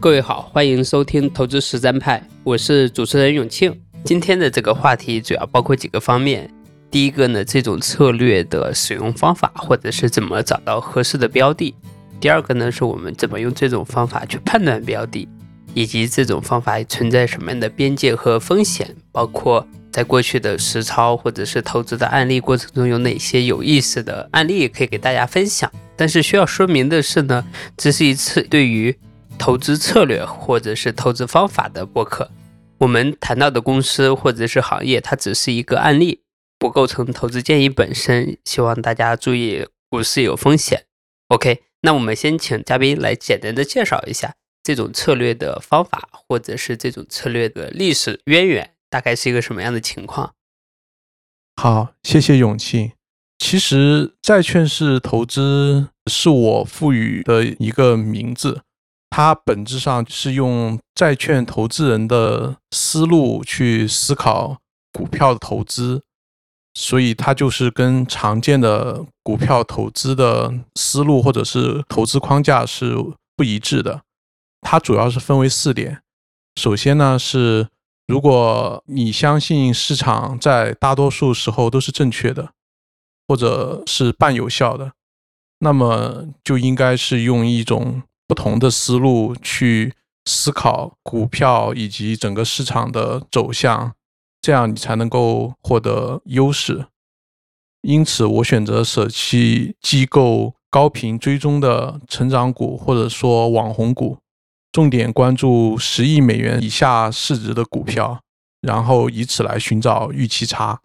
各位好，欢迎收听投资实战派，我是主持人永庆。今天的这个话题主要包括几个方面。第一个呢，这种策略的使用方法，或者是怎么找到合适的标的；第二个呢，是我们怎么用这种方法去判断标的，以及这种方法存在什么样的边界和风险，包括在过去的实操或者是投资的案例过程中有哪些有意思的案例可以给大家分享。但是需要说明的是呢，这是一次对于投资策略或者是投资方法的播客，我们谈到的公司或者是行业，它只是一个案例，不构成投资建议本身。希望大家注意，股市有风险。OK，那我们先请嘉宾来简单的介绍一下这种策略的方法，或者是这种策略的历史渊源，大概是一个什么样的情况？好，谢谢勇气。其实债券式投资是我赋予的一个名字。它本质上是用债券投资人的思路去思考股票的投资，所以它就是跟常见的股票投资的思路或者是投资框架是不一致的。它主要是分为四点。首先呢是，如果你相信市场在大多数时候都是正确的，或者是半有效的，那么就应该是用一种。不同的思路去思考股票以及整个市场的走向，这样你才能够获得优势。因此，我选择舍弃机构高频追踪的成长股，或者说网红股，重点关注十亿美元以下市值的股票，然后以此来寻找预期差。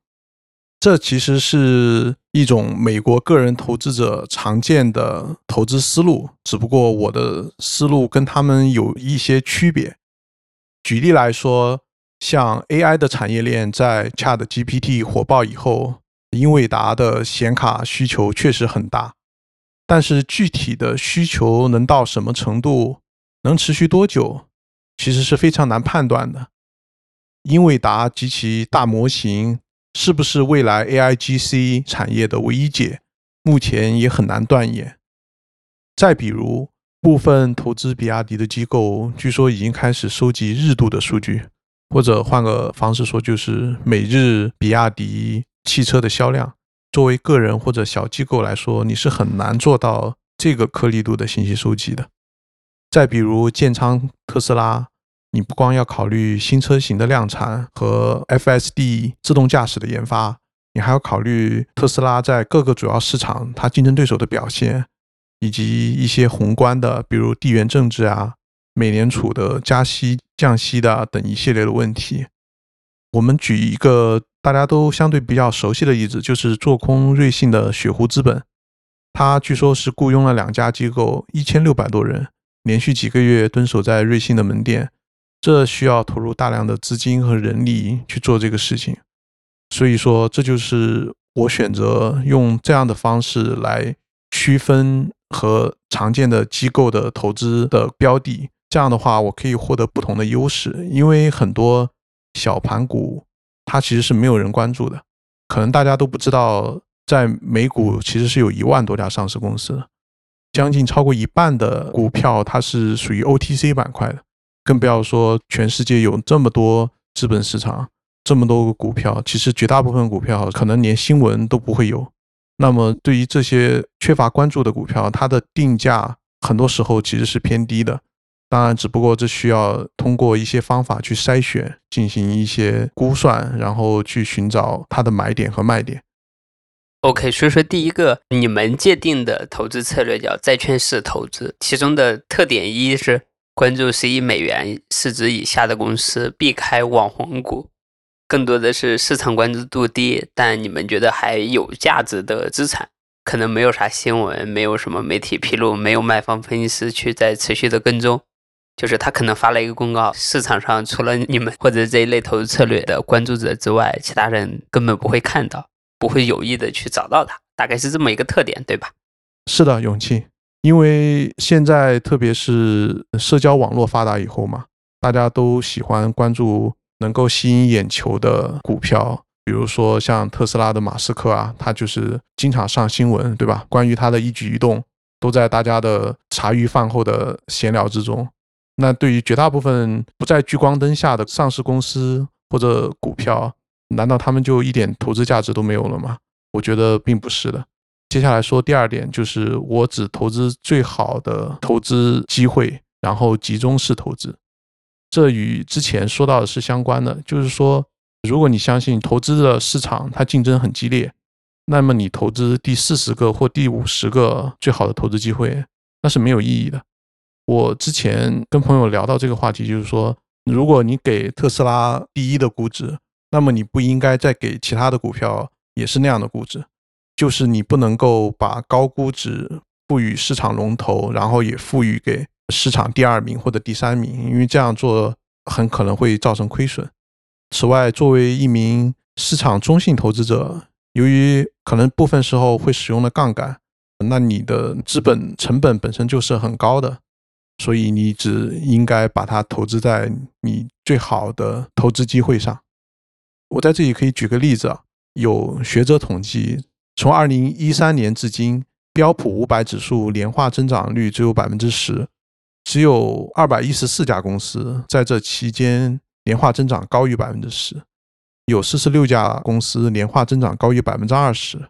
这其实是一种美国个人投资者常见的投资思路，只不过我的思路跟他们有一些区别。举例来说，像 AI 的产业链在 ChatGPT 火爆以后，英伟达的显卡需求确实很大，但是具体的需求能到什么程度，能持续多久，其实是非常难判断的。英伟达及其大模型。是不是未来 AIGC 产业的唯一解？目前也很难断言。再比如，部分投资比亚迪的机构，据说已经开始收集日度的数据，或者换个方式说，就是每日比亚迪汽车的销量。作为个人或者小机构来说，你是很难做到这个颗粒度的信息收集的。再比如，建仓特斯拉。你不光要考虑新车型的量产和 FSD 自动驾驶的研发，你还要考虑特斯拉在各个主要市场它竞争对手的表现，以及一些宏观的，比如地缘政治啊、美联储的加息、降息的等一系列的问题。我们举一个大家都相对比较熟悉的例子，就是做空瑞信的雪狐资本，它据说是雇佣了两家机构，一千六百多人，连续几个月蹲守在瑞信的门店。这需要投入大量的资金和人力去做这个事情，所以说这就是我选择用这样的方式来区分和常见的机构的投资的标的。这样的话，我可以获得不同的优势，因为很多小盘股它其实是没有人关注的，可能大家都不知道，在美股其实是有一万多家上市公司，将近超过一半的股票它是属于 OTC 板块的。更不要说全世界有这么多资本市场，这么多个股票，其实绝大部分股票可能连新闻都不会有。那么对于这些缺乏关注的股票，它的定价很多时候其实是偏低的。当然，只不过这需要通过一些方法去筛选，进行一些估算，然后去寻找它的买点和卖点。OK，所以说第一个你们界定的投资策略叫债券式投资，其中的特点一是。关注十亿美元市值以下的公司，避开网红股，更多的是市场关注度低，但你们觉得还有价值的资产，可能没有啥新闻，没有什么媒体披露，没有卖方分析师去在持续的跟踪，就是他可能发了一个公告，市场上除了你们或者这一类投资策略的关注者之外，其他人根本不会看到，不会有意的去找到它，大概是这么一个特点，对吧？是的，勇气。因为现在特别是社交网络发达以后嘛，大家都喜欢关注能够吸引眼球的股票，比如说像特斯拉的马斯克啊，他就是经常上新闻，对吧？关于他的一举一动，都在大家的茶余饭后的闲聊之中。那对于绝大部分不在聚光灯下的上市公司或者股票，难道他们就一点投资价值都没有了吗？我觉得并不是的。接下来说第二点，就是我只投资最好的投资机会，然后集中式投资。这与之前说到的是相关的，就是说，如果你相信投资的市场它竞争很激烈，那么你投资第四十个或第五十个最好的投资机会，那是没有意义的。我之前跟朋友聊到这个话题，就是说，如果你给特斯拉第一的估值，那么你不应该再给其他的股票也是那样的估值，就是你不能够把高估值赋予市场龙头，然后也赋予给市场第二名或者第三名，因为这样做很可能会造成亏损。此外，作为一名市场中性投资者，由于可能部分时候会使用的杠杆，那你的资本成本本身就是很高的。所以你只应该把它投资在你最好的投资机会上。我在这里可以举个例子啊，有学者统计，从二零一三年至今，标普五百指数年化增长率只有百分之十，只有二百一十四家公司在这期间年化增长高于百分之十，有四十六家公司年化增长高于百分之二十，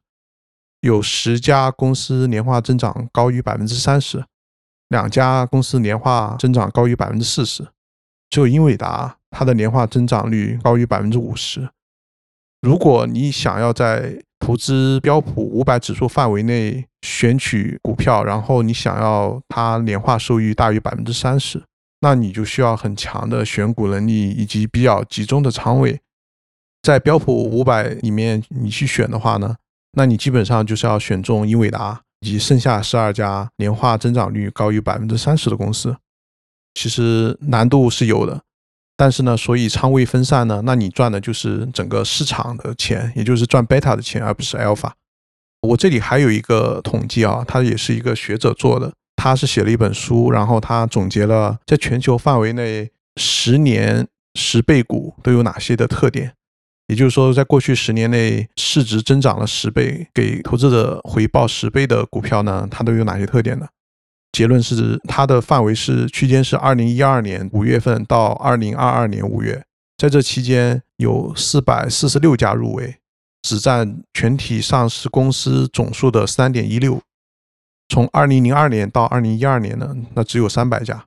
有十家公司年化增长高于百分之三十。两家公司年化增长高于百分之四十，只有英伟达，它的年化增长率高于百分之五十。如果你想要在投资标普五百指数范围内选取股票，然后你想要它年化收益大于百分之三十，那你就需要很强的选股能力以及比较集中的仓位。在标普五百里面，你去选的话呢，那你基本上就是要选中英伟达。以及剩下十二家年化增长率高于百分之三十的公司，其实难度是有的，但是呢，所以仓位分散呢，那你赚的就是整个市场的钱，也就是赚贝塔的钱，而不是 alpha。我这里还有一个统计啊，他也是一个学者做的，他是写了一本书，然后他总结了在全球范围内十年十倍股都有哪些的特点。也就是说，在过去十年内，市值增长了十倍，给投资者回报十倍的股票呢，它都有哪些特点呢？结论是，它的范围是区间是二零一二年五月份到二零二二年五月，在这期间有四百四十六家入围，只占全体上市公司总数的三点一六。从二零零二年到二零一二年呢，那只有三百家。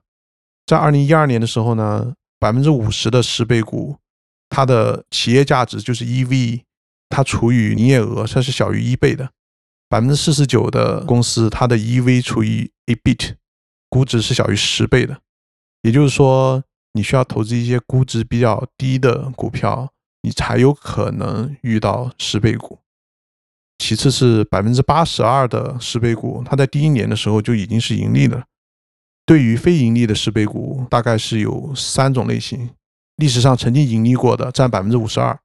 在二零一二年的时候呢，百分之五十的十倍股。它的企业价值就是 EV，它除以营业额，它是小于一倍的。百分之四十九的公司，它的 EV 除以 EBIT，估值是小于十倍的。也就是说，你需要投资一些估值比较低的股票，你才有可能遇到十倍股。其次是百分之八十二的十倍股，它在第一年的时候就已经是盈利的。对于非盈利的十倍股，大概是有三种类型。历史上曾经盈利过的占百分之五十二，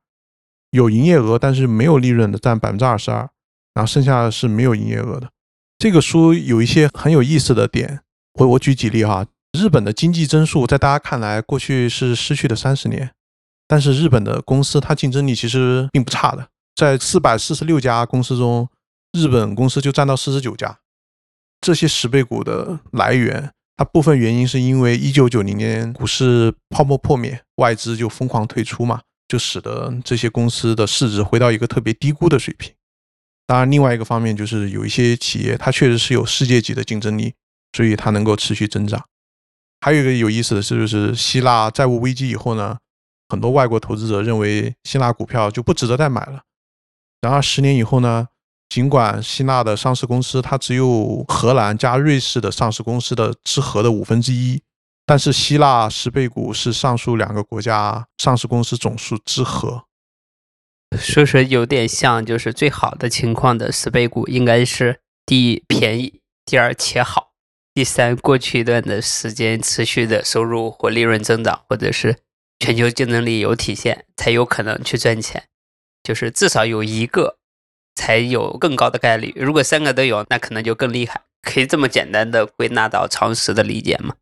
有营业额但是没有利润的占百分之二十二，然后剩下的是没有营业额的。这个书有一些很有意思的点，我我举几例哈。日本的经济增速在大家看来过去是失去的三十年，但是日本的公司它竞争力其实并不差的，在四百四十六家公司中，日本公司就占到四十九家。这些十倍股的来源。它部分原因是因为一九九零年股市泡沫破灭，外资就疯狂退出嘛，就使得这些公司的市值回到一个特别低估的水平。当然，另外一个方面就是有一些企业它确实是有世界级的竞争力，所以它能够持续增长。还有一个有意思的是，就是希腊债务危机以后呢，很多外国投资者认为希腊股票就不值得再买了。然而十年以后呢？尽管希腊的上市公司它只有荷兰加瑞士的上市公司的之和的五分之一，但是希腊十倍股是上述两个国家上市公司总数之和，说是有点像，就是最好的情况的十倍股应该是第一便宜，第二且好，第三过去一段的时间持续的收入或利润增长，或者是全球竞争力有体现，才有可能去赚钱，就是至少有一个。才有更高的概率。如果三个都有，那可能就更厉害。可以这么简单的归纳到常识的理解吗？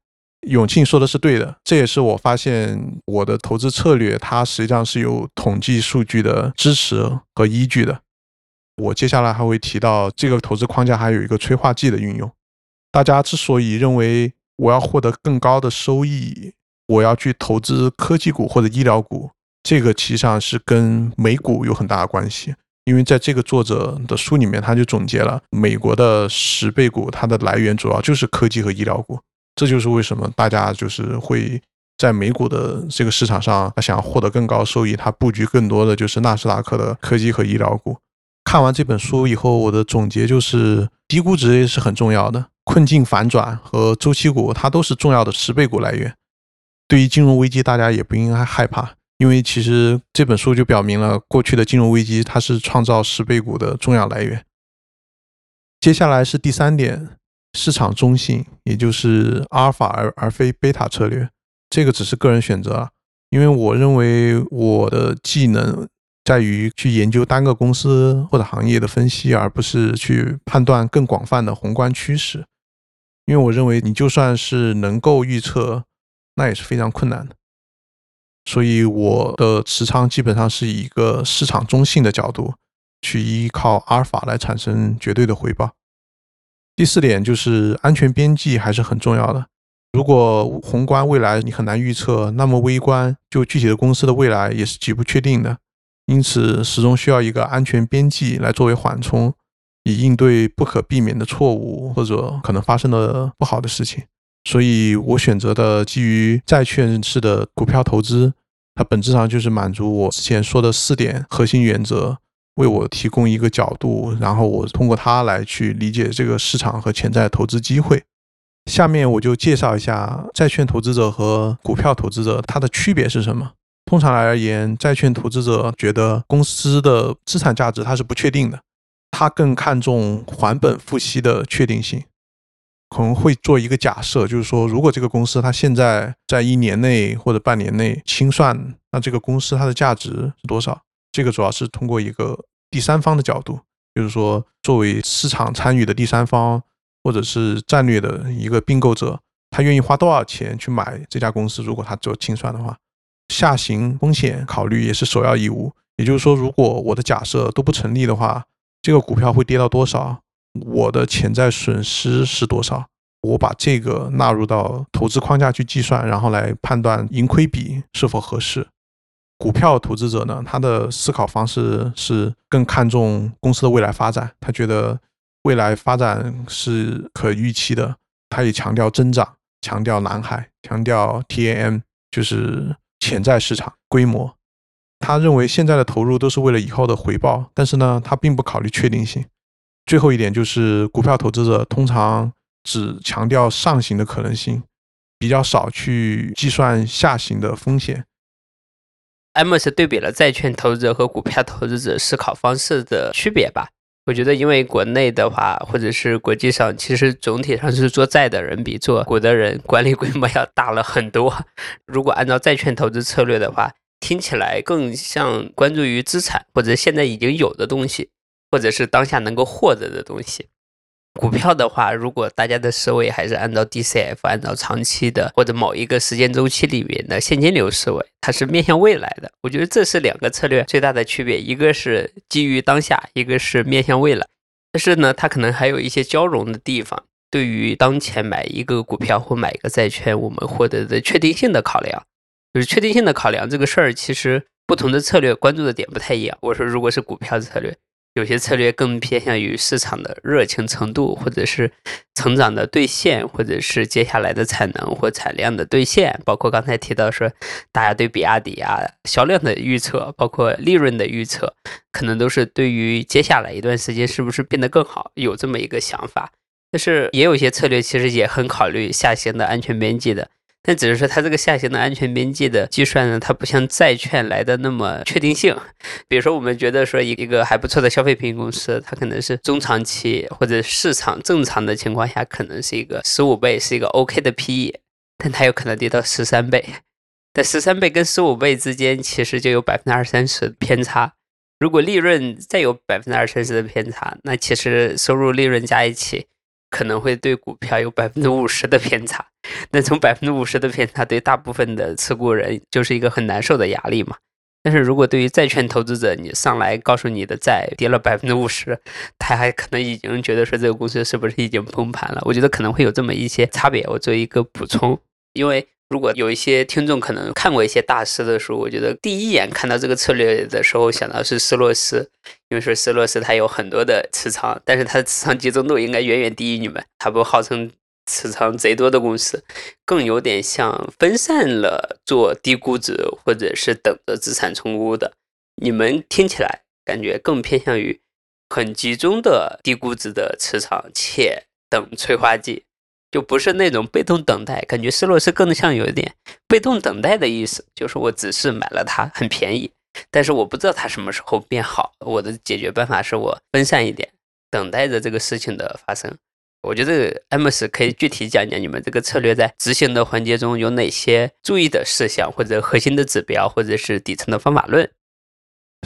永庆说的是对的，这也是我发现我的投资策略，它实际上是有统计数据的支持和依据的。我接下来还会提到这个投资框架还有一个催化剂的运用。大家之所以认为我要获得更高的收益，我要去投资科技股或者医疗股，这个其实上是跟美股有很大的关系。因为在这个作者的书里面，他就总结了美国的十倍股，它的来源主要就是科技和医疗股。这就是为什么大家就是会在美股的这个市场上，他想获得更高收益，他布局更多的就是纳斯达克的科技和医疗股。看完这本书以后，我的总结就是低估值也是很重要的，困境反转和周期股它都是重要的十倍股来源。对于金融危机，大家也不应该害怕。因为其实这本书就表明了，过去的金融危机它是创造十倍股的重要来源。接下来是第三点，市场中性，也就是阿尔法而而非贝塔策略。这个只是个人选择啊，因为我认为我的技能在于去研究单个公司或者行业的分析，而不是去判断更广泛的宏观趋势。因为我认为你就算是能够预测，那也是非常困难的。所以我的持仓基本上是以一个市场中性的角度去依靠阿尔法来产生绝对的回报。第四点就是安全边际还是很重要的。如果宏观未来你很难预测，那么微观就具体的公司的未来也是极不确定的。因此，始终需要一个安全边际来作为缓冲，以应对不可避免的错误或者可能发生的不好的事情。所以我选择的基于债券式的股票投资，它本质上就是满足我之前说的四点核心原则，为我提供一个角度，然后我通过它来去理解这个市场和潜在投资机会。下面我就介绍一下债券投资者和股票投资者它的区别是什么。通常而言，债券投资者觉得公司的资产价值它是不确定的，他更看重还本付息的确定性。可能会做一个假设，就是说，如果这个公司它现在在一年内或者半年内清算，那这个公司它的价值是多少？这个主要是通过一个第三方的角度，就是说，作为市场参与的第三方或者是战略的一个并购者，他愿意花多少钱去买这家公司？如果他做清算的话，下行风险考虑也是首要义务。也就是说，如果我的假设都不成立的话，这个股票会跌到多少？我的潜在损失是多少？我把这个纳入到投资框架去计算，然后来判断盈亏比是否合适。股票投资者呢，他的思考方式是更看重公司的未来发展，他觉得未来发展是可预期的，他也强调增长，强调蓝海，强调 TAM，就是潜在市场规模。他认为现在的投入都是为了以后的回报，但是呢，他并不考虑确定性。最后一点就是，股票投资者通常只强调上行的可能性，比较少去计算下行的风险。艾默是对比了债券投资者和股票投资者思考方式的区别吧？我觉得，因为国内的话，或者是国际上，其实总体上是做债的人比做股的人管理规模要大了很多。如果按照债券投资策略的话，听起来更像关注于资产或者现在已经有的东西。或者是当下能够获得的东西，股票的话，如果大家的思维还是按照 DCF，按照长期的或者某一个时间周期里面的现金流思维，它是面向未来的。我觉得这是两个策略最大的区别，一个是基于当下，一个是面向未来。但是呢，它可能还有一些交融的地方。对于当前买一个股票或买一个债券，我们获得的确定性的考量，就是确定性的考量这个事儿，其实不同的策略关注的点不太一样。我说，如果是股票策略。有些策略更偏向于市场的热情程度，或者是成长的兑现，或者是接下来的产能或产量的兑现。包括刚才提到说，大家对比亚迪啊销量的预测，包括利润的预测，可能都是对于接下来一段时间是不是变得更好有这么一个想法。但是也有些策略其实也很考虑下行的安全边际的。但只是说，它这个下行的安全边际的计算呢，它不像债券来的那么确定性。比如说，我们觉得说一一个还不错的消费品公司，它可能是中长期或者市场正常的情况下，可能是一个十五倍，是一个 OK 的 PE，但它有可能跌到十三倍。在十三倍跟十五倍之间，其实就有百分之二三十的偏差。如果利润再有百分之二三十的偏差，那其实收入利润加一起。可能会对股票有百分之五十的偏差，那从百分之五十的偏差对大部分的持股人就是一个很难受的压力嘛。但是如果对于债券投资者，你上来告诉你的债跌了百分之五十，他还可能已经觉得说这个公司是不是已经崩盘了？我觉得可能会有这么一些差别。我做一个补充，因为如果有一些听众可能看过一些大师的书，我觉得第一眼看到这个策略的时候想到是斯洛斯，因为说斯洛斯他有很多的持仓，但是他的持仓集中度应该远远低于你们，他不号称。持仓贼多的公司，更有点像分散了做低估值或者是等着资产重估的。你们听起来感觉更偏向于很集中的低估值的持仓，且等催化剂，就不是那种被动等待。感觉斯洛斯更像有一点被动等待的意思，就是我只是买了它很便宜，但是我不知道它什么时候变好。我的解决办法是我分散一点，等待着这个事情的发生。我觉得 M S 可以具体讲讲你们这个策略在执行的环节中有哪些注意的事项，或者核心的指标，或者是底层的方法论。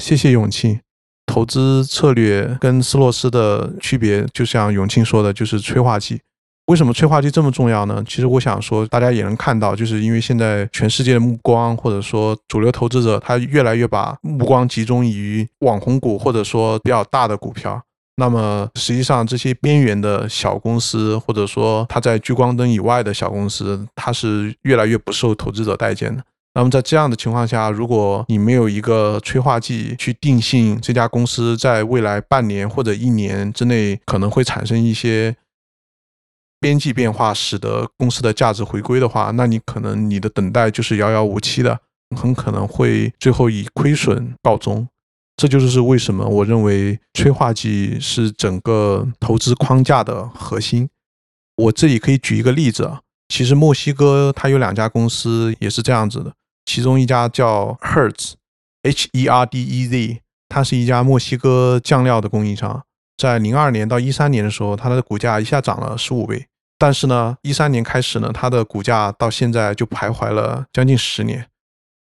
谢谢永庆。投资策略跟斯洛斯的区别，就像永庆说的，就是催化剂。为什么催化剂这么重要呢？其实我想说，大家也能看到，就是因为现在全世界的目光，或者说主流投资者，他越来越把目光集中于网红股，或者说比较大的股票。那么实际上，这些边缘的小公司，或者说它在聚光灯以外的小公司，它是越来越不受投资者待见的。那么在这样的情况下，如果你没有一个催化剂去定性这家公司在未来半年或者一年之内可能会产生一些边际变化，使得公司的价值回归的话，那你可能你的等待就是遥遥无期的，很可能会最后以亏损告终。这就是为什么我认为催化剂是整个投资框架的核心。我这里可以举一个例子啊，其实墨西哥它有两家公司也是这样子的，其中一家叫 Hertz，H-E-R-D-E-Z，它是一家墨西哥酱料的供应商，在零二年到一三年的时候，它的股价一下涨了十五倍，但是呢，一三年开始呢，它的股价到现在就徘徊了将近十年，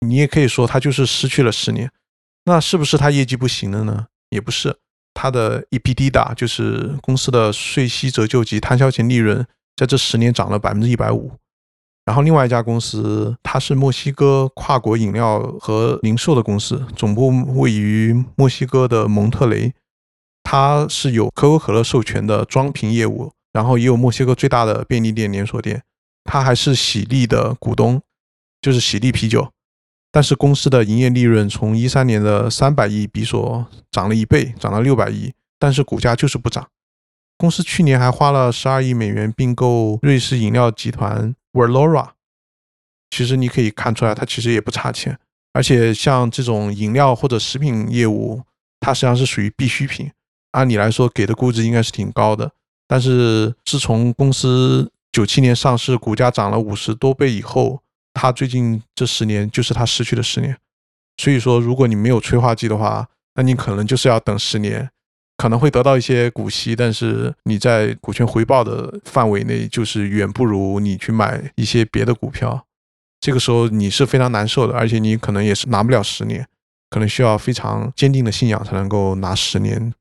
你也可以说它就是失去了十年。那是不是它业绩不行了呢？也不是，它的 EBITDA 就是公司的税息折旧及摊销前利润，在这十年涨了百分之一百五。然后另外一家公司，它是墨西哥跨国饮料和零售的公司，总部位于墨西哥的蒙特雷，它是有可口可乐授权的装瓶业务，然后也有墨西哥最大的便利店连锁店，它还是喜力的股东，就是喜力啤酒。但是公司的营业利润从一三年的三百亿比索涨了一倍，涨到六百亿，但是股价就是不涨。公司去年还花了十二亿美元并购瑞士饮料集团 Verlora。其实你可以看出来，它其实也不差钱。而且像这种饮料或者食品业务，它实际上是属于必需品，按理来说给的估值应该是挺高的。但是自从公司九七年上市，股价涨了五十多倍以后，他最近这十年就是他失去的十年，所以说，如果你没有催化剂的话，那你可能就是要等十年，可能会得到一些股息，但是你在股权回报的范围内，就是远不如你去买一些别的股票。这个时候你是非常难受的，而且你可能也是拿不了十年，可能需要非常坚定的信仰才能够拿十年。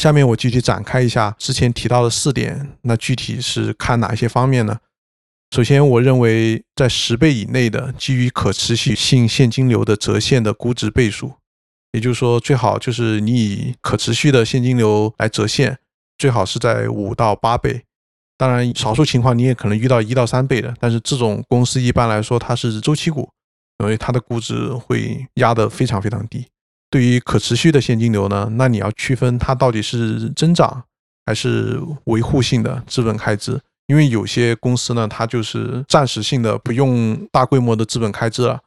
下面我具体展开一下之前提到的四点，那具体是看哪些方面呢？首先，我认为在十倍以内的基于可持续性现金流的折现的估值倍数，也就是说，最好就是你以可持续的现金流来折现，最好是在五到八倍。当然，少数情况你也可能遇到一到三倍的，但是这种公司一般来说它是周期股，所以它的估值会压得非常非常低。对于可持续的现金流呢，那你要区分它到底是增长还是维护性的资本开支。因为有些公司呢，它就是暂时性的不用大规模的资本开支了，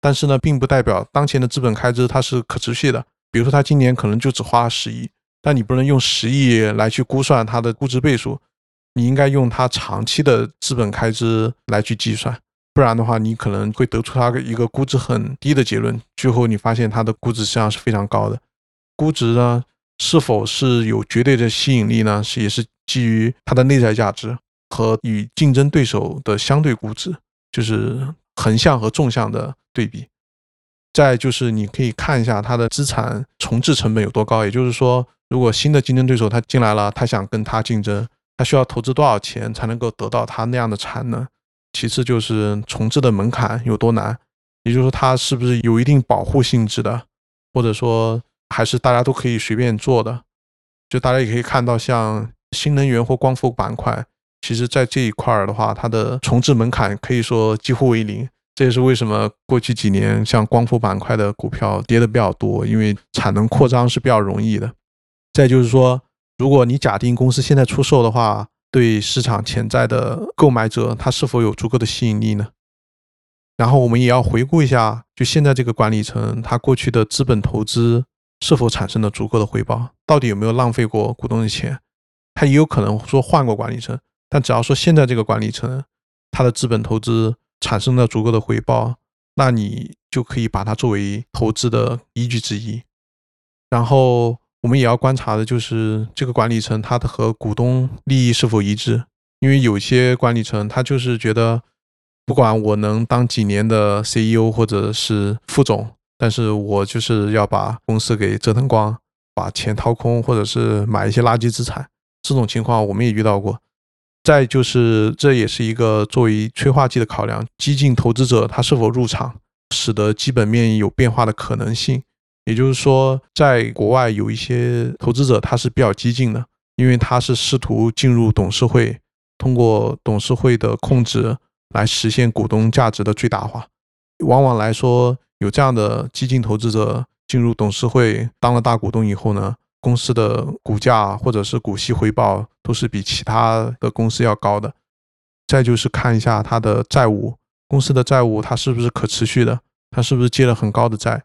但是呢，并不代表当前的资本开支它是可持续的。比如说，它今年可能就只花了十亿，但你不能用十亿来去估算它的估值倍数，你应该用它长期的资本开支来去计算，不然的话，你可能会得出它一个估值很低的结论，最后你发现它的估值实际上是非常高的。估值呢，是否是有绝对的吸引力呢？是也是基于它的内在价值。和与竞争对手的相对估值，就是横向和纵向的对比。再就是你可以看一下它的资产重置成本有多高，也就是说，如果新的竞争对手他进来了，他想跟他竞争，他需要投资多少钱才能够得到他那样的产能？其次就是重置的门槛有多难，也就是说它是不是有一定保护性质的，或者说还是大家都可以随便做的？就大家也可以看到，像新能源或光伏板块，其实在这一块儿的话，它的重置门槛可以说几乎为零。这也是为什么过去几年像光伏板块的股票跌的比较多，因为产能扩张是比较容易的。再就是说，如果你假定公司现在出售的话，对市场潜在的购买者，他是否有足够的吸引力呢？然后我们也要回顾一下，就现在这个管理层，他过去的资本投资是否产生了足够的回报？到底有没有浪费过股东的钱？他也有可能说换过管理层，但只要说现在这个管理层，他的资本投资。产生了足够的回报，那你就可以把它作为投资的依据之一。然后我们也要观察的就是这个管理层他的和股东利益是否一致，因为有些管理层他就是觉得，不管我能当几年的 CEO 或者是副总，但是我就是要把公司给折腾光，把钱掏空，或者是买一些垃圾资产。这种情况我们也遇到过。再就是，这也是一个作为催化剂的考量，激进投资者他是否入场，使得基本面有变化的可能性。也就是说，在国外有一些投资者他是比较激进的，因为他是试图进入董事会，通过董事会的控制来实现股东价值的最大化。往往来说，有这样的激进投资者进入董事会当了大股东以后呢？公司的股价或者是股息回报都是比其他的公司要高的。再就是看一下它的债务，公司的债务它是不是可持续的，它是不是借了很高的债。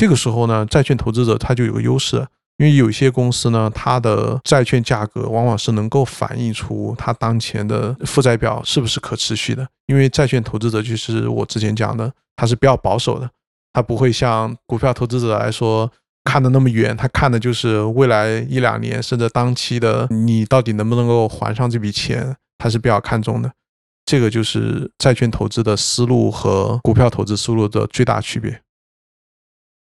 这个时候呢，债券投资者他就有个优势，因为有些公司呢，它的债券价格往往是能够反映出它当前的负债表是不是可持续的。因为债券投资者就是我之前讲的，他是比较保守的，他不会像股票投资者来说。看的那么远，他看的就是未来一两年甚至当期的你到底能不能够还上这笔钱，他是比较看重的。这个就是债券投资的思路和股票投资思路的最大区别。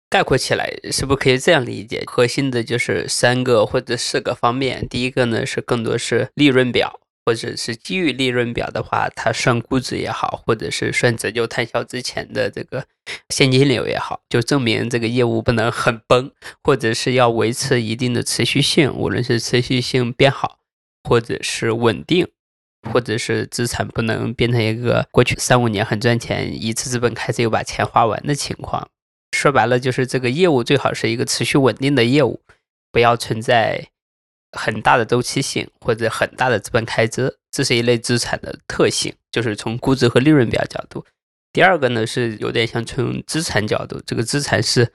概括起来，是不是可以这样理解？核心的就是三个或者四个方面。第一个呢是更多是利润表。或者是基于利润表的话，它算估值也好，或者是算折旧摊销之前的这个现金流也好，就证明这个业务不能很崩，或者是要维持一定的持续性，无论是持续性变好，或者是稳定，或者是资产不能变成一个过去三五年很赚钱，一次资本开始又把钱花完的情况。说白了，就是这个业务最好是一个持续稳定的业务，不要存在。很大的周期性或者很大的资本开支，这是一类资产的特性，就是从估值和利润表角度。第二个呢是有点像从资产角度，这个资产是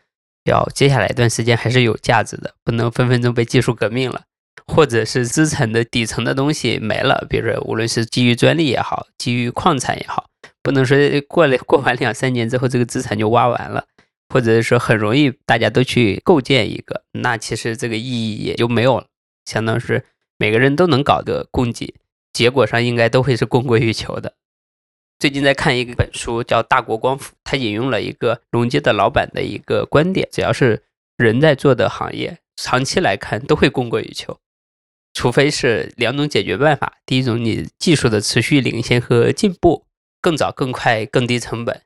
要接下来一段时间还是有价值的，不能分分钟被技术革命了，或者是资产的底层的东西没了，比如说无论是基于专利也好，基于矿产也好，不能说过了过完两三年之后这个资产就挖完了，或者是说很容易大家都去构建一个，那其实这个意义也就没有了。相当是每个人都能搞个供给，结果上应该都会是供过于求的。最近在看一本书，叫《大国光伏》，他引用了一个荣接的老板的一个观点：只要是人在做的行业，长期来看都会供过于求，除非是两种解决办法。第一种，你技术的持续领先和进步，更早、更快、更低成本；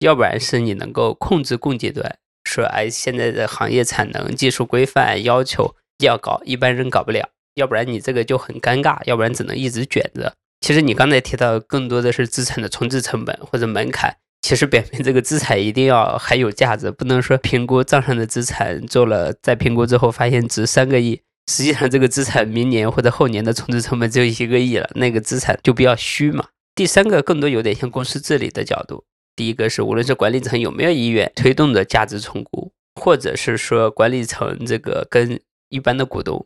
要不然是你能够控制供给端，说哎，现在的行业产能、技术规范要求。要搞一般人搞不了，要不然你这个就很尴尬，要不然只能一直卷着。其实你刚才提到更多的是资产的重置成本或者门槛，其实表明这个资产一定要还有价值，不能说评估账上的资产做了再评估之后发现值三个亿，实际上这个资产明年或者后年的重置成本只有一个亿了，那个资产就比较虚嘛。第三个更多有点像公司治理的角度，第一个是无论是管理层有没有意愿推动的价值重估，或者是说管理层这个跟一般的股东，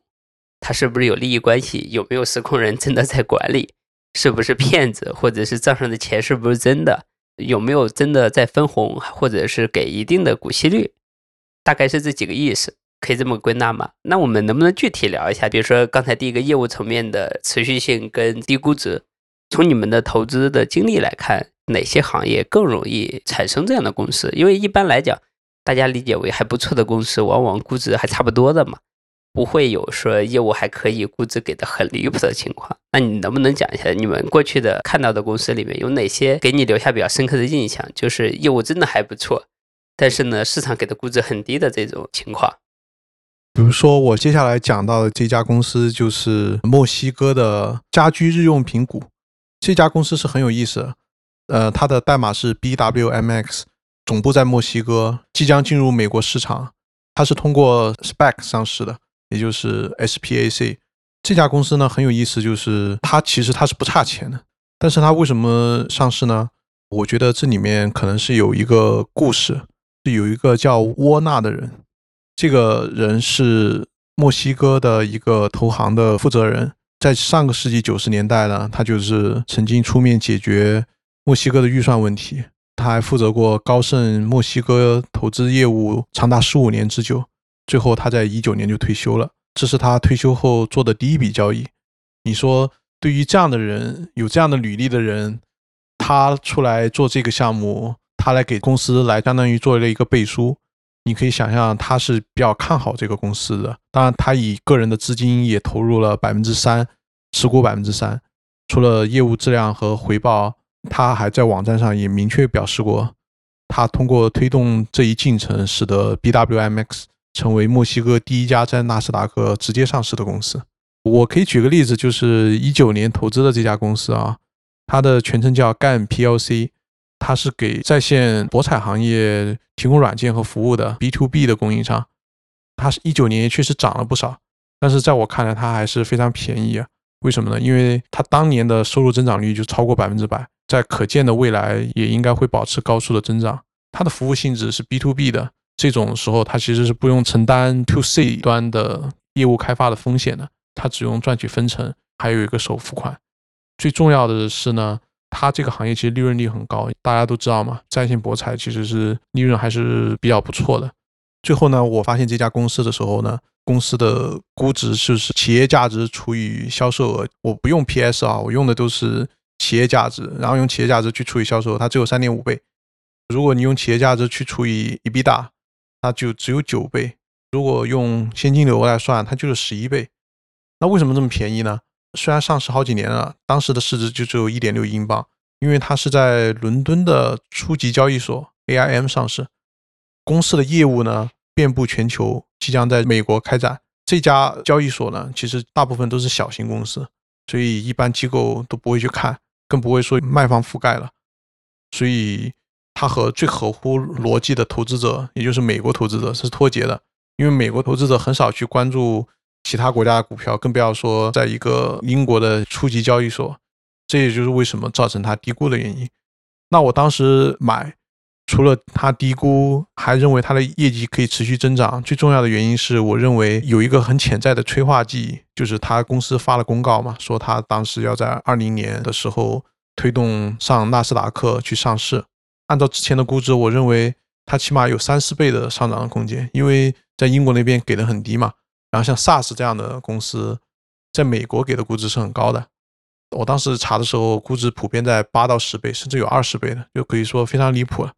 他是不是有利益关系？有没有实控人真的在管理？是不是骗子？或者是账上的钱是不是真的？有没有真的在分红，或者是给一定的股息率？大概是这几个意思，可以这么归纳吗？那我们能不能具体聊一下？比如说刚才第一个业务层面的持续性跟低估值，从你们的投资的经历来看，哪些行业更容易产生这样的公司？因为一般来讲，大家理解为还不错的公司，往往估值还差不多的嘛。不会有说业务还可以估值给的很离谱的情况。那你能不能讲一下你们过去的看到的公司里面有哪些给你留下比较深刻的印象，就是业务真的还不错，但是呢市场给的估值很低的这种情况？比如说我接下来讲到的这家公司就是墨西哥的家居日用品股，这家公司是很有意思，呃，它的代码是 BWMX，总部在墨西哥，即将进入美国市场。它是通过 SPAC 上市的，也就是 SPAC。这家公司呢很有意思，就是它其实它是不差钱的，但是它为什么上市呢？我觉得这里面可能是有一个故事，是有一个叫沃纳的人，这个人是墨西哥的一个投行的负责人，在上个世纪九十年代呢，他就是曾经出面解决墨西哥的预算问题。他还负责过高盛墨西哥投资业务长达十五年之久，最后他在一九年就退休了。这是他退休后做的第一笔交易。你说，对于这样的人，有这样的履历的人，他出来做这个项目，他来给公司来相当于做了一个背书。你可以想象，他是比较看好这个公司的。当然，他以个人的资金也投入了百分之三，持股百分之三。除了业务质量和回报。他还在网站上也明确表示过，他通过推动这一进程，使得 BWMX 成为墨西哥第一家在纳斯达克直接上市的公司。我可以举个例子，就是一九年投资的这家公司啊，它的全称叫 GAN PLC，它是给在线博彩行业提供软件和服务的 B to B 的供应商。它是一九年确实涨了不少，但是在我看来，它还是非常便宜啊。为什么呢？因为它当年的收入增长率就超过百分之百。在可见的未来也应该会保持高速的增长。它的服务性质是 B to B 的，这种时候它其实是不用承担 to C 端的业务开发的风险的，它只用赚取分成，还有一个首付款。最重要的是呢，它这个行业其实利润率很高，大家都知道嘛，在线博彩其实是利润还是比较不错的。最后呢，我发现这家公司的时候呢，公司的估值就是企业价值除以销售额，我不用 PS 啊，我用的都是。企业价值，然后用企业价值去除以销售，它只有三点五倍。如果你用企业价值去除以 ebita 它就只有九倍。如果用现金流来算，它就是十一倍。那为什么这么便宜呢？虽然上市好几年了，当时的市值就只有一点六英镑，因为它是在伦敦的初级交易所 AIM 上市，公司的业务呢遍布全球，即将在美国开展。这家交易所呢，其实大部分都是小型公司，所以一般机构都不会去看。更不会说卖方覆盖了，所以它和最合乎逻辑的投资者，也就是美国投资者是脱节的。因为美国投资者很少去关注其他国家的股票，更不要说在一个英国的初级交易所。这也就是为什么造成它低估的原因。那我当时买，除了他低估，还认为它的业绩可以持续增长。最重要的原因是我认为有一个很潜在的催化剂。就是他公司发了公告嘛，说他当时要在二零年的时候推动上纳斯达克去上市。按照之前的估值，我认为它起码有三四倍的上涨的空间，因为在英国那边给的很低嘛。然后像 SaaS 这样的公司，在美国给的估值是很高的。我当时查的时候，估值普遍在八到十倍，甚至有二十倍的，就可以说非常离谱了。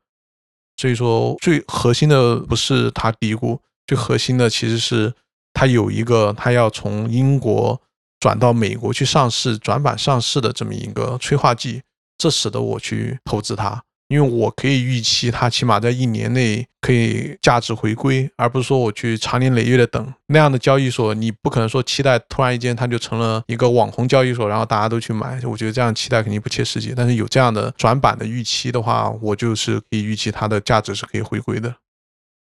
所以说，最核心的不是它低估，最核心的其实是。它有一个，它要从英国转到美国去上市、转板上市的这么一个催化剂，这使得我去投资它，因为我可以预期它起码在一年内可以价值回归，而不是说我去长年累月的等那样的交易所，你不可能说期待突然一间它就成了一个网红交易所，然后大家都去买，我觉得这样期待肯定不切实际。但是有这样的转板的预期的话，我就是可以预期它的价值是可以回归的。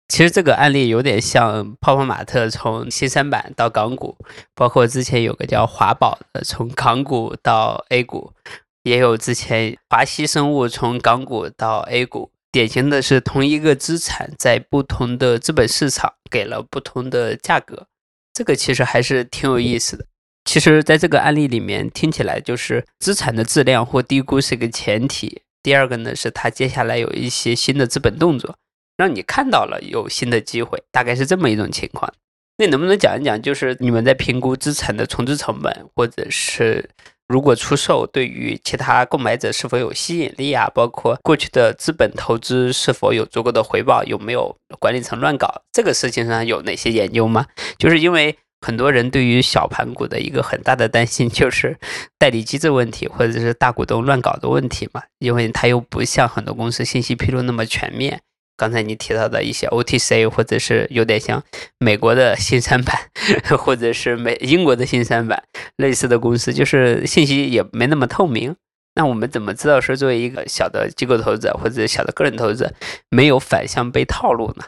其实这个案例有点像泡泡玛特从新三板到港股，包括之前有个叫华宝的从港股到 A 股，也有之前华西生物从港股到 A 股，典型的是同一个资产在不同的资本市场给了不同的价格，这个其实还是挺有意思的。其实，在这个案例里面听起来就是资产的质量或低估是一个前提，第二个呢是它接下来有一些新的资本动作。让你看到了有新的机会，大概是这么一种情况。那能不能讲一讲，就是你们在评估资产的重置成本，或者是如果出售对于其他购买者是否有吸引力啊？包括过去的资本投资是否有足够的回报，有没有管理层乱搞？这个事情上有哪些研究吗？就是因为很多人对于小盘股的一个很大的担心就是代理机制问题，或者是大股东乱搞的问题嘛，因为它又不像很多公司信息披露那么全面。刚才你提到的一些 OTC，或者是有点像美国的新三板，或者是美英国的新三板类似的公司，就是信息也没那么透明。那我们怎么知道说作为一个小的机构投资者或者小的个人投资者没有反向被套路呢？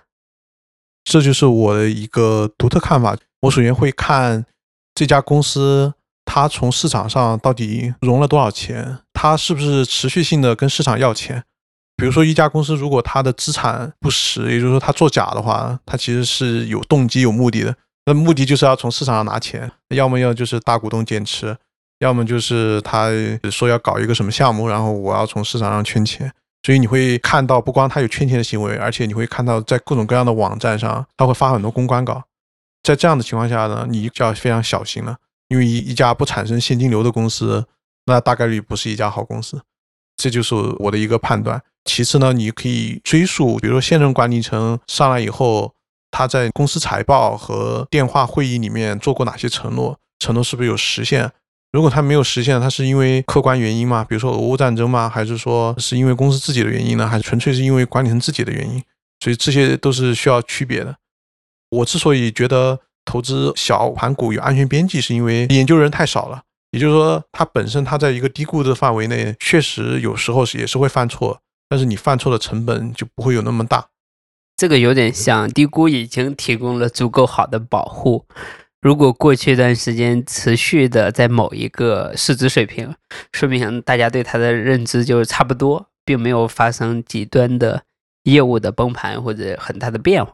这就是我的一个独特看法。我首先会看这家公司，它从市场上到底融了多少钱，它是不是持续性的跟市场要钱。比如说，一家公司如果它的资产不实，也就是说它作假的话，它其实是有动机、有目的的。那目的就是要从市场上拿钱，要么要就是大股东减持，要么就是他说要搞一个什么项目，然后我要从市场上圈钱。所以你会看到，不光他有圈钱的行为，而且你会看到在各种各样的网站上，他会发很多公关稿。在这样的情况下呢，你就要非常小心了，因为一一家不产生现金流的公司，那大概率不是一家好公司。这就是我的一个判断。其次呢，你可以追溯，比如说现任管理层上来以后，他在公司财报和电话会议里面做过哪些承诺，承诺是不是有实现？如果他没有实现，他是因为客观原因吗？比如说俄乌战争吗？还是说是因为公司自己的原因呢？还是纯粹是因为管理层自己的原因？所以这些都是需要区别的。我之所以觉得投资小盘股有安全边际，是因为研究人太少了。也就是说，它本身它在一个低估的范围内，确实有时候是也是会犯错，但是你犯错的成本就不会有那么大。这个有点像低估已经提供了足够好的保护。如果过去一段时间持续的在某一个市值水平，说明大家对它的认知就是差不多，并没有发生极端的业务的崩盘或者很大的变化。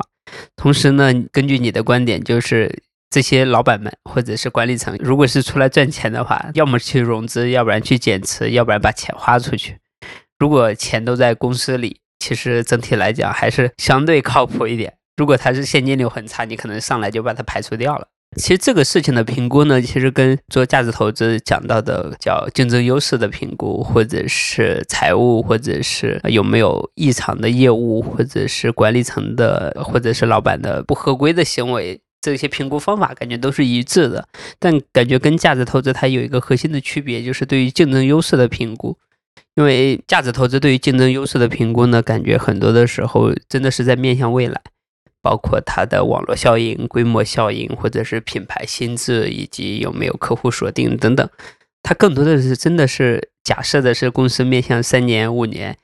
同时呢，根据你的观点，就是这些老板们或者是管理层，如果是出来赚钱的话，要么去融资，要不然去减持，要不然把钱花出去。如果钱都在公司里，其实整体来讲还是相对靠谱一点。如果它是现金流很差，你可能上来就把它排除掉了。其实这个事情的评估呢，其实跟做价值投资讲到的叫竞争优势的评估，或者是财务，或者是有没有异常的业务，或者是管理层的，或者是老板的不合规的行为，这些评估方法感觉都是一致的。但感觉跟价值投资它有一个核心的区别，就是对于竞争优势的评估。因为价值投资对于竞争优势的评估呢，感觉很多的时候真的是在面向未来。包括它的网络效应、规模效应，或者是品牌心智，以及有没有客户锁定等等，它更多的是真的是假设的是公司面向三年、五年，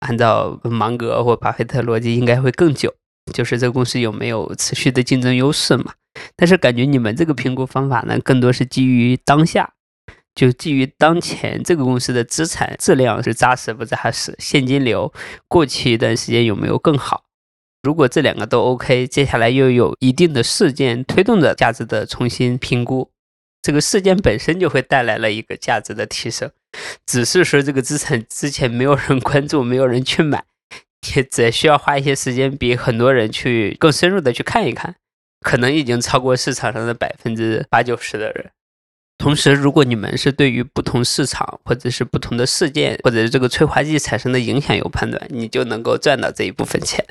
按照芒格或巴菲特逻辑应该会更久，就是这个公司有没有持续的竞争优势嘛？但是感觉你们这个评估方法呢，更多是基于当下，就基于当前这个公司的资产质量是扎实不扎实，现金流过去一段时间有没有更好。如果这两个都 OK，接下来又有一定的事件推动着价值的重新评估，这个事件本身就会带来了一个价值的提升。只是说这个资产之前没有人关注，没有人去买，也只需要花一些时间，比很多人去更深入的去看一看，可能已经超过市场上的百分之八九十的人。同时，如果你们是对于不同市场或者是不同的事件或者是这个催化剂产生的影响有判断，你就能够赚到这一部分钱。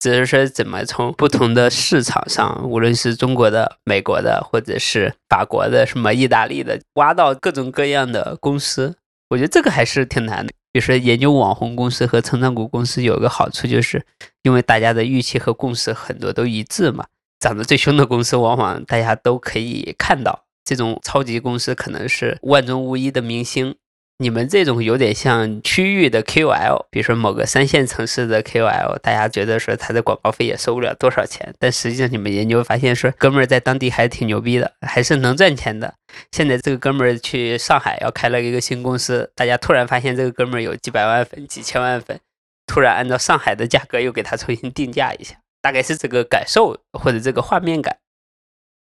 只是说怎么从不同的市场上，无论是中国的、美国的，或者是法国的、什么意大利的，挖到各种各样的公司，我觉得这个还是挺难的。比如说研究网红公司和成长股公司，有一个好处就是，因为大家的预期和共识很多都一致嘛。涨得最凶的公司，往往大家都可以看到，这种超级公司可能是万中无一的明星。你们这种有点像区域的 KOL，比如说某个三线城市的 KOL，大家觉得说他的广告费也收不了多少钱，但实际上你们研究发现说，哥们儿在当地还挺牛逼的，还是能赚钱的。现在这个哥们儿去上海要开了一个新公司，大家突然发现这个哥们儿有几百万粉、几千万粉，突然按照上海的价格又给他重新定价一下，大概是这个感受或者这个画面感。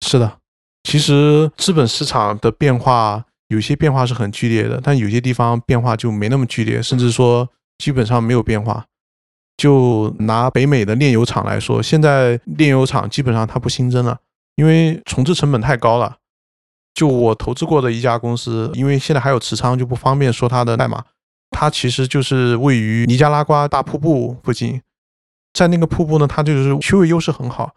是的，其实资本市场的变化。有些变化是很剧烈的，但有些地方变化就没那么剧烈，甚至说基本上没有变化。就拿北美的炼油厂来说，现在炼油厂基本上它不新增了，因为重置成本太高了。就我投资过的一家公司，因为现在还有持仓，就不方便说它的代码。它其实就是位于尼加拉瓜大瀑布附近，在那个瀑布呢，它就是区位优势很好。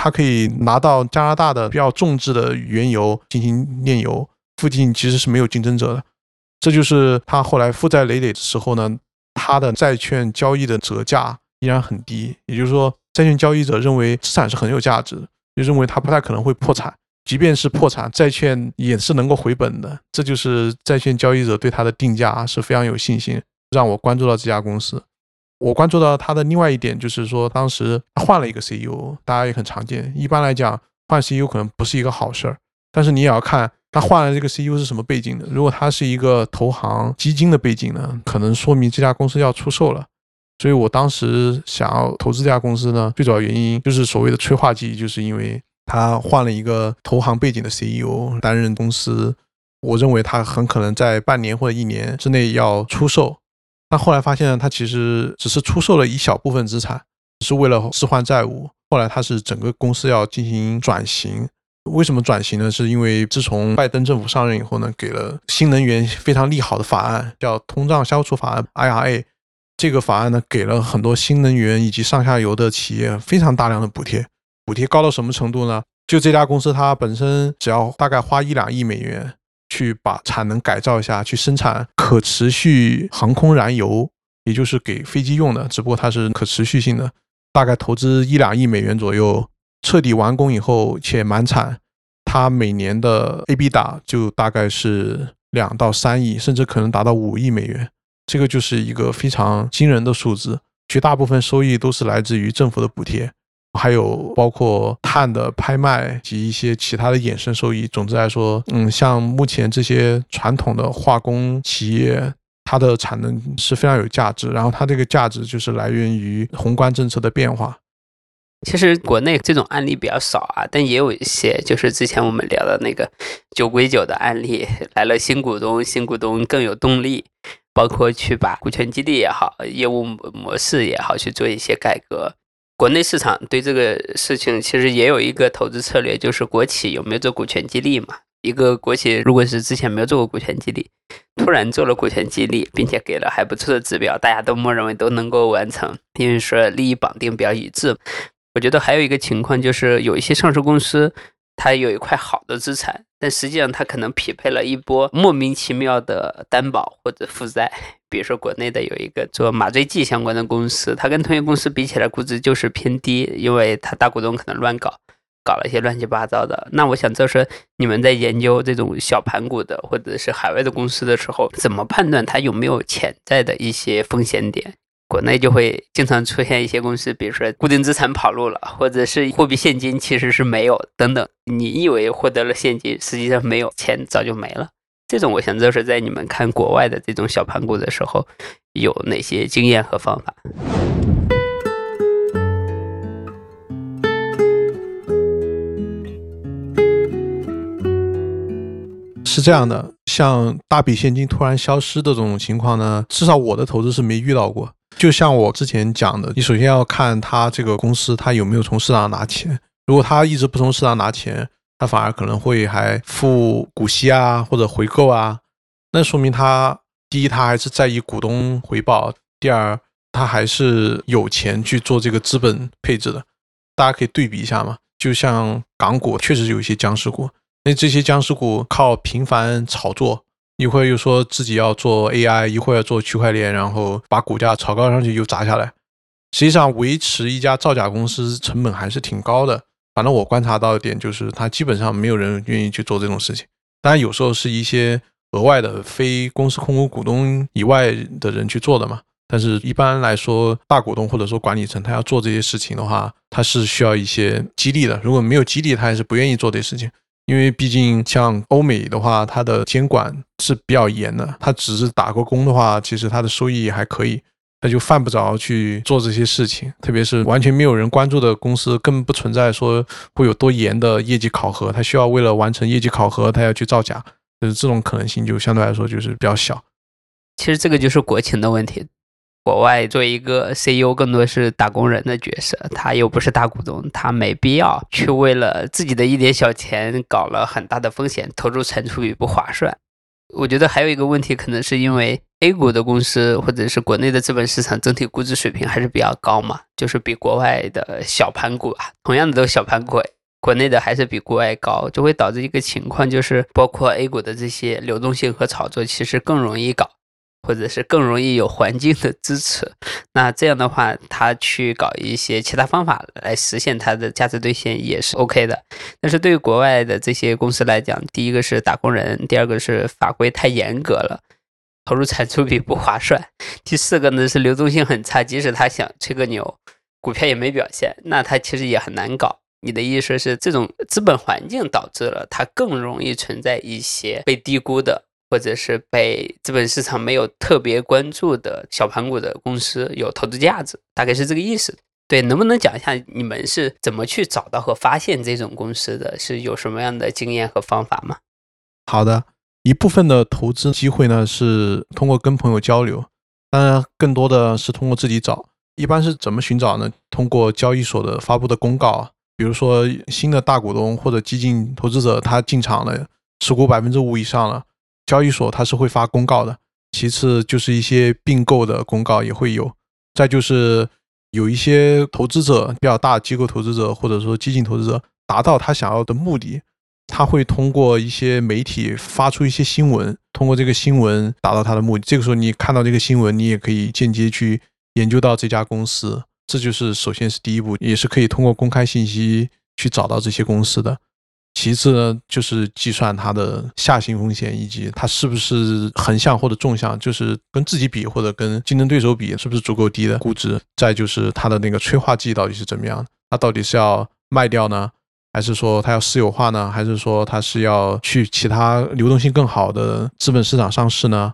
它可以拿到加拿大的比较重质的原油进行炼油，附近其实是没有竞争者的。这就是他后来负债累累的时候呢，他的债券交易的折价依然很低。也就是说，债券交易者认为资产是很有价值，就认为它不太可能会破产。即便是破产，债券也是能够回本的。这就是债券交易者对它的定价是非常有信心，让我关注到这家公司。我关注到它的另外一点就是说，当时换了一个 CEO，大家也很常见。一般来讲，换 CEO 可能不是一个好事儿，但是你也要看他换了这个 CEO 是什么背景的。如果他是一个投行基金的背景呢，可能说明这家公司要出售了。所以我当时想要投资这家公司呢，最主要原因就是所谓的催化剂，就是因为。他换了一个投行背景的 CEO 担任公司，我认为他很可能在半年或者一年之内要出售。但后来发现呢，他其实只是出售了一小部分资产，是为了置换债务。后来他是整个公司要进行转型。为什么转型呢？是因为自从拜登政府上任以后呢，给了新能源非常利好的法案，叫通胀消除法案 （IRA）。这个法案呢，给了很多新能源以及上下游的企业非常大量的补贴。补贴高到什么程度呢？就这家公司，它本身只要大概花一两亿美元去把产能改造一下，去生产可持续航空燃油，也就是给飞机用的，只不过它是可持续性的，大概投资一两亿美元左右，彻底完工以后且满产，它每年的 ABDA 就大概是两到三亿，甚至可能达到五亿美元，这个就是一个非常惊人的数字。绝大部分收益都是来自于政府的补贴。还有包括碳的拍卖及一些其他的衍生收益。总之来说，嗯，像目前这些传统的化工企业，它的产能是非常有价值。然后它这个价值就是来源于宏观政策的变化。其实国内这种案例比较少啊，但也有一些，就是之前我们聊的那个酒鬼酒的案例，来了新股东，新股东更有动力，包括去把股权激励也好，业务模式也好，去做一些改革。国内市场对这个事情其实也有一个投资策略，就是国企有没有做股权激励嘛？一个国企如果是之前没有做过股权激励，突然做了股权激励，并且给了还不错的指标，大家都默认为都能够完成，因为说利益绑定比较一致。我觉得还有一个情况就是有一些上市公司。它有一块好的资产，但实际上它可能匹配了一波莫名其妙的担保或者负债。比如说国内的有一个做麻醉剂相关的公司，它跟同业公司比起来估值就是偏低，因为它大股东可能乱搞，搞了一些乱七八糟的。那我想知道说，你们在研究这种小盘股的或者是海外的公司的时候，怎么判断它有没有潜在的一些风险点？国内就会经常出现一些公司，比如说固定资产跑路了，或者是货币现金其实是没有等等。你以为获得了现金，实际上没有，钱早就没了。这种我想知道是在你们看国外的这种小盘股的时候，有哪些经验和方法？是这样的，像大笔现金突然消失的这种情况呢，至少我的投资是没遇到过。就像我之前讲的，你首先要看他这个公司他有没有从市场拿钱。如果他一直不从市场拿钱，他反而可能会还付股息啊或者回购啊，那说明他第一他还是在意股东回报，第二他还是有钱去做这个资本配置的。大家可以对比一下嘛。就像港股确实有一些僵尸股，那这些僵尸股靠频繁炒作。一会儿又说自己要做 AI，一会儿要做区块链，然后把股价炒高上去又砸下来。实际上，维持一家造假公司成本还是挺高的。反正我观察到一点，就是他基本上没有人愿意去做这种事情。当然，有时候是一些额外的非公司控股股东以外的人去做的嘛。但是一般来说，大股东或者说管理层他要做这些事情的话，他是需要一些激励的。如果没有激励，他还是不愿意做这些事情。因为毕竟像欧美的话，它的监管是比较严的。他只是打个工的话，其实他的收益还可以，他就犯不着去做这些事情。特别是完全没有人关注的公司，根本不存在说会有多严的业绩考核。他需要为了完成业绩考核，他要去造假，就是这种可能性就相对来说就是比较小。其实这个就是国情的问题。国外做一个 CEO，更多是打工人的角色，他又不是大股东，他没必要去为了自己的一点小钱搞了很大的风险，投入产出比不划算。我觉得还有一个问题，可能是因为 A 股的公司或者是国内的资本市场整体估值水平还是比较高嘛，就是比国外的小盘股啊，同样的都是小盘股，国内的还是比国外高，就会导致一个情况，就是包括 A 股的这些流动性和炒作，其实更容易搞。或者是更容易有环境的支持，那这样的话，他去搞一些其他方法来实现他的价值兑现也是 OK 的。但是对于国外的这些公司来讲，第一个是打工人，第二个是法规太严格了，投入产出比不划算，第四个呢是流动性很差，即使他想吹个牛，股票也没表现，那他其实也很难搞。你的意思是，这种资本环境导致了它更容易存在一些被低估的。或者是被资本市场没有特别关注的小盘股的公司有投资价值，大概是这个意思。对，能不能讲一下你们是怎么去找到和发现这种公司的？是有什么样的经验和方法吗？好的，一部分的投资机会呢是通过跟朋友交流，当然更多的是通过自己找。一般是怎么寻找呢？通过交易所的发布的公告，比如说新的大股东或者激进投资者他进场了，持股百分之五以上了。交易所它是会发公告的，其次就是一些并购的公告也会有，再就是有一些投资者比较大机构投资者或者说激进投资者达到他想要的目的，他会通过一些媒体发出一些新闻，通过这个新闻达到他的目的。这个时候你看到这个新闻，你也可以间接去研究到这家公司，这就是首先是第一步，也是可以通过公开信息去找到这些公司的。其次呢，就是计算它的下行风险，以及它是不是横向或者纵向，就是跟自己比或者跟竞争对手比，是不是足够低的估值。再就是它的那个催化剂到底是怎么样，它到底是要卖掉呢，还是说它要私有化呢，还是说它是要去其他流动性更好的资本市场上市呢，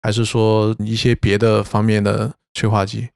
还是说一些别的方面的催化剂？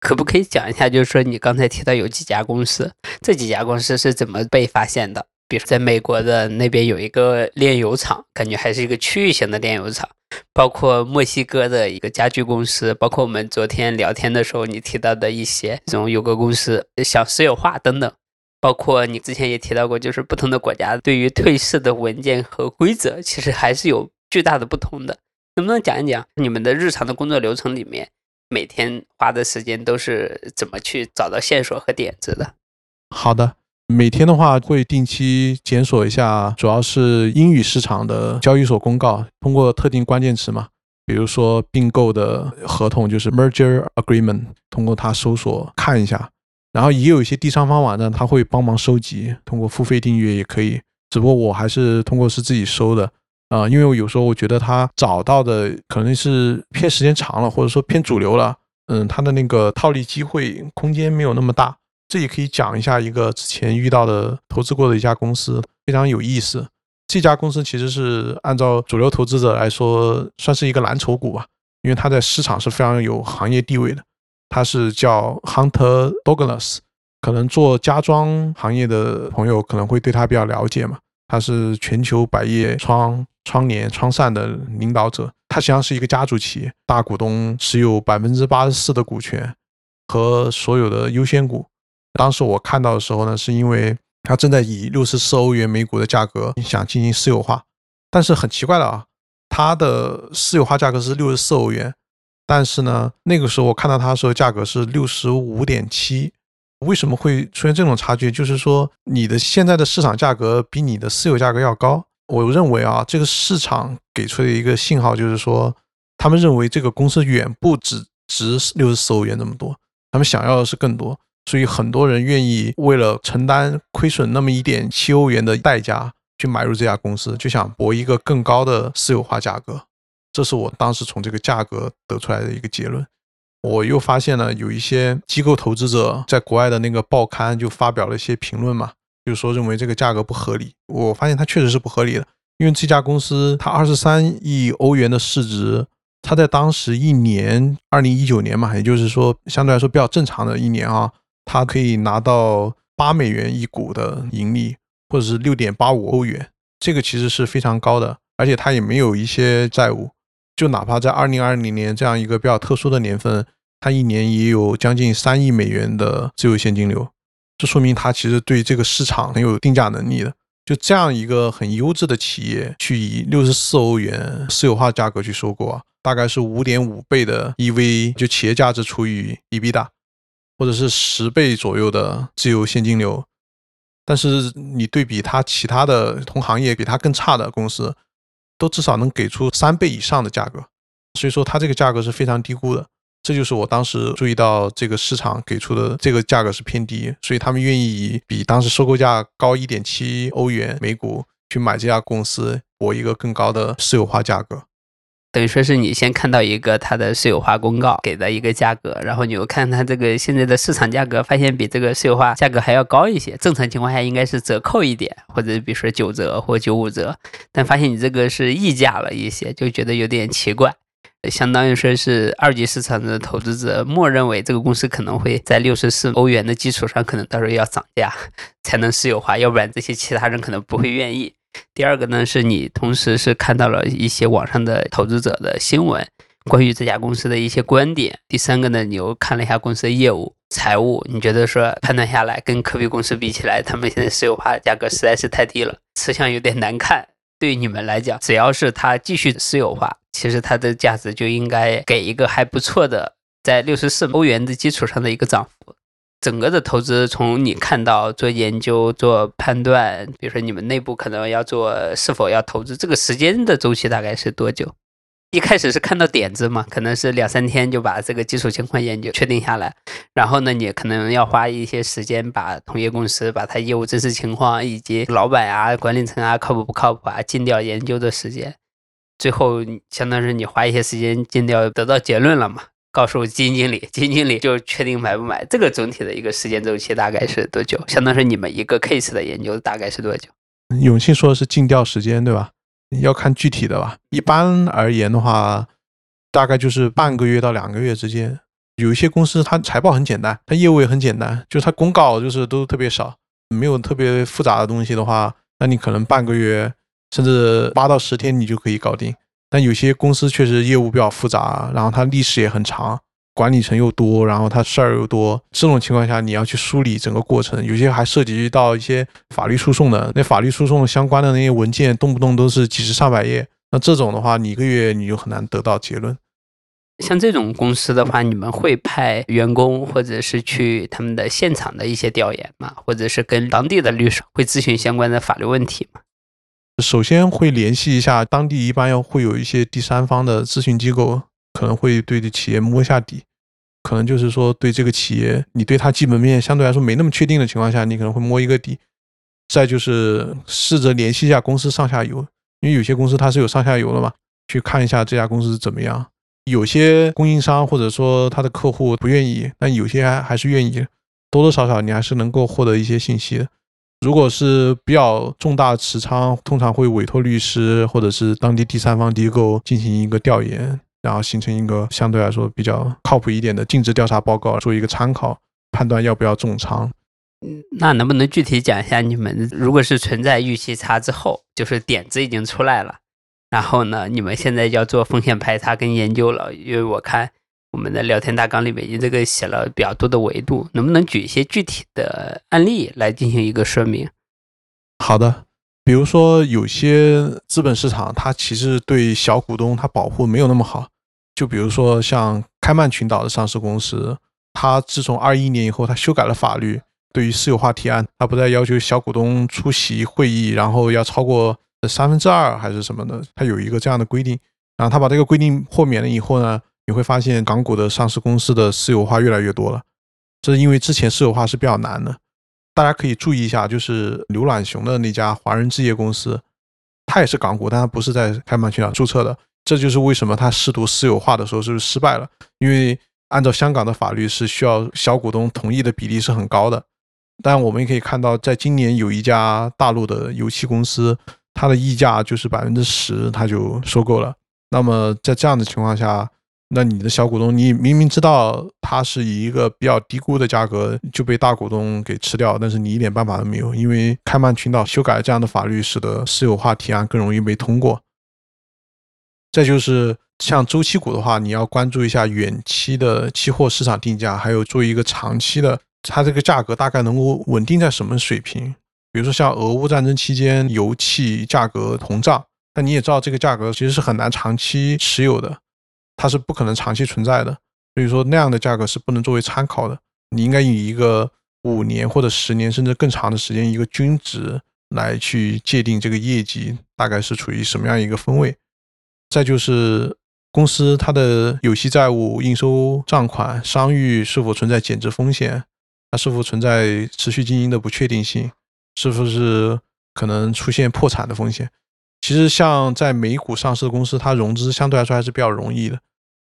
可不可以讲一下，就是说你刚才提到有几家公司，这几家公司是怎么被发现的？比如在美国的那边有一个炼油厂，感觉还是一个区域型的炼油厂，包括墨西哥的一个家具公司，包括我们昨天聊天的时候你提到的一些这种有个公司想私有化等等，包括你之前也提到过，就是不同的国家对于退市的文件和规则其实还是有巨大的不同的，能不能讲一讲你们的日常的工作流程里面，每天花的时间都是怎么去找到线索和点子的？好的。每天的话会定期检索一下，主要是英语市场的交易所公告，通过特定关键词嘛，比如说并购的合同就是 merger agreement，通过它搜索看一下。然后也有一些第三方网站，它会帮忙收集，通过付费订阅也可以。只不过我还是通过是自己搜的啊，因为我有时候我觉得它找到的可能是偏时间长了，或者说偏主流了，嗯，它的那个套利机会空间没有那么大。这也可以讲一下一个之前遇到的投资过的一家公司，非常有意思。这家公司其实是按照主流投资者来说，算是一个蓝筹股吧，因为它在市场是非常有行业地位的。它是叫 Hunter Douglas，可能做家装行业的朋友可能会对它比较了解嘛。它是全球百叶窗窗帘窗扇的领导者，它实际上是一个家族企业，大股东持有百分之八十四的股权和所有的优先股。当时我看到的时候呢，是因为它正在以六十四欧元每股的价格想进行私有化，但是很奇怪的啊，它的私有化价格是六十四欧元，但是呢，那个时候我看到它的时候价格是六十五点七，为什么会出现这种差距？就是说你的现在的市场价格比你的私有价格要高。我认为啊，这个市场给出的一个信号就是说，他们认为这个公司远不止值六十四欧元那么多，他们想要的是更多。所以很多人愿意为了承担亏损那么一点七欧元的代价去买入这家公司，就想博一个更高的私有化价格。这是我当时从这个价格得出来的一个结论。我又发现了有一些机构投资者在国外的那个报刊就发表了一些评论嘛，就是说认为这个价格不合理。我发现它确实是不合理的，因为这家公司它二十三亿欧元的市值，它在当时一年，二零一九年嘛，也就是说相对来说比较正常的一年啊。它可以拿到八美元一股的盈利，或者是六点八五欧元，这个其实是非常高的，而且它也没有一些债务，就哪怕在二零二零年这样一个比较特殊的年份，它一年也有将近三亿美元的自由现金流，这说明它其实对这个市场很有定价能力的。就这样一个很优质的企业，去以六十四欧元私有化价格去收购啊，大概是五点五倍的 EV，就企业价值除以 EBITDA，或者是十倍左右的自由现金流。但是你对比它其他的同行业比它更差的公司，都至少能给出三倍以上的价格。所以说它这个价格是非常低估的。这就是我当时注意到这个市场给出的这个价格是偏低，所以他们愿意以比当时收购价高一点七欧元每股去买这家公司，博一个更高的私有化价格。等于说是你先看到一个它的私有化公告给的一个价格，然后你又看它这个现在的市场价格，发现比这个私有化价格还要高一些。正常情况下应该是折扣一点，或者比如说九折或九五折，但发现你这个是溢价了一些，就觉得有点奇怪。相当于说是二级市场的投资者默认为这个公司可能会在六十四欧元的基础上，可能到时候要涨价 才能私有化，要不然这些其他人可能不会愿意。第二个呢，是你同时是看到了一些网上的投资者的新闻，关于这家公司的一些观点。第三个呢，你又看了一下公司的业务、财务，你觉得说判断下来跟科比公司比起来，他们现在私有化价格实在是太低了，吃相有点难看。对于你们来讲，只要是它继续私有化。其实它的价值就应该给一个还不错的，在六十四欧元的基础上的一个涨幅。整个的投资从你看到做研究做判断，比如说你们内部可能要做是否要投资，这个时间的周期大概是多久？一开始是看到点子嘛，可能是两三天就把这个基础情况研究确定下来，然后呢，你可能要花一些时间把同业公司、把它业务真实情况以及老板啊、管理层啊靠谱不靠谱啊尽调研究的时间。最后，相当于你花一些时间尽调，得到结论了嘛？告诉基金经理，基金经理就确定买不买。这个总体的一个时间周期大概是多久？相当于你们一个 case 的研究大概是多久？永庆说的是尽调时间，对吧？要看具体的吧。一般而言的话，大概就是半个月到两个月之间。有一些公司它财报很简单，它业务也很简单，就是它公告就是都特别少，没有特别复杂的东西的话，那你可能半个月。甚至八到十天你就可以搞定，但有些公司确实业务比较复杂，然后它历史也很长，管理层又多，然后它事儿又多，这种情况下你要去梳理整个过程，有些还涉及到一些法律诉讼的，那法律诉讼相关的那些文件动不动都是几十上百页，那这种的话你一个月你就很难得到结论。像这种公司的话，你们会派员工或者是去他们的现场的一些调研吗？或者是跟当地的律师会咨询相关的法律问题吗？首先会联系一下当地，一般要会有一些第三方的咨询机构，可能会对这企业摸一下底，可能就是说对这个企业，你对它基本面相对来说没那么确定的情况下，你可能会摸一个底。再就是试着联系一下公司上下游，因为有些公司它是有上下游的嘛，去看一下这家公司怎么样。有些供应商或者说他的客户不愿意，但有些还是愿意，多多少少你还是能够获得一些信息的。如果是比较重大持仓，通常会委托律师或者是当地第三方机构进行一个调研，然后形成一个相对来说比较靠谱一点的尽职调查报告，做一个参考，判断要不要重仓。嗯，那能不能具体讲一下，你们如果是存在预期差之后，就是点子已经出来了，然后呢，你们现在要做风险排查跟研究了，因为我看。我们的聊天大纲里面，你这个写了比较多的维度，能不能举一些具体的案例来进行一个说明？好的，比如说有些资本市场，它其实对小股东它保护没有那么好。就比如说像开曼群岛的上市公司，它自从二一年以后，它修改了法律，对于私有化提案，它不再要求小股东出席会议，然后要超过三分之二还是什么的，它有一个这样的规定。然后它把这个规定豁免了以后呢？你会发现港股的上市公司的私有化越来越多了，这是因为之前私有化是比较难的。大家可以注意一下，就是刘览雄的那家华人置业公司，它也是港股，但它不是在开曼群岛注册的。这就是为什么它试图私有化的时候是失败了，因为按照香港的法律是需要小股东同意的比例是很高的。但我们也可以看到，在今年有一家大陆的油气公司，它的溢价就是百分之十，它就收购了。那么在这样的情况下，那你的小股东，你明明知道它是以一个比较低估的价格就被大股东给吃掉，但是你一点办法都没有，因为开曼群岛修改了这样的法律，使得私有化提案更容易被通过。再就是像周期股的话，你要关注一下远期的期货市场定价，还有做一个长期的，它这个价格大概能够稳定在什么水平？比如说像俄乌战争期间油气价格膨胀，那你也知道这个价格其实是很难长期持有的。它是不可能长期存在的。所以说那样的价格是不能作为参考的。你应该以一个五年或者十年甚至更长的时间一个均值来去界定这个业绩大概是处于什么样一个分位。再就是公司它的有息债务、应收账款、商誉是否存在减值风险，它是否存在持续经营的不确定性，是不是可能出现破产的风险。其实像在美股上市的公司，它融资相对来说还是比较容易的。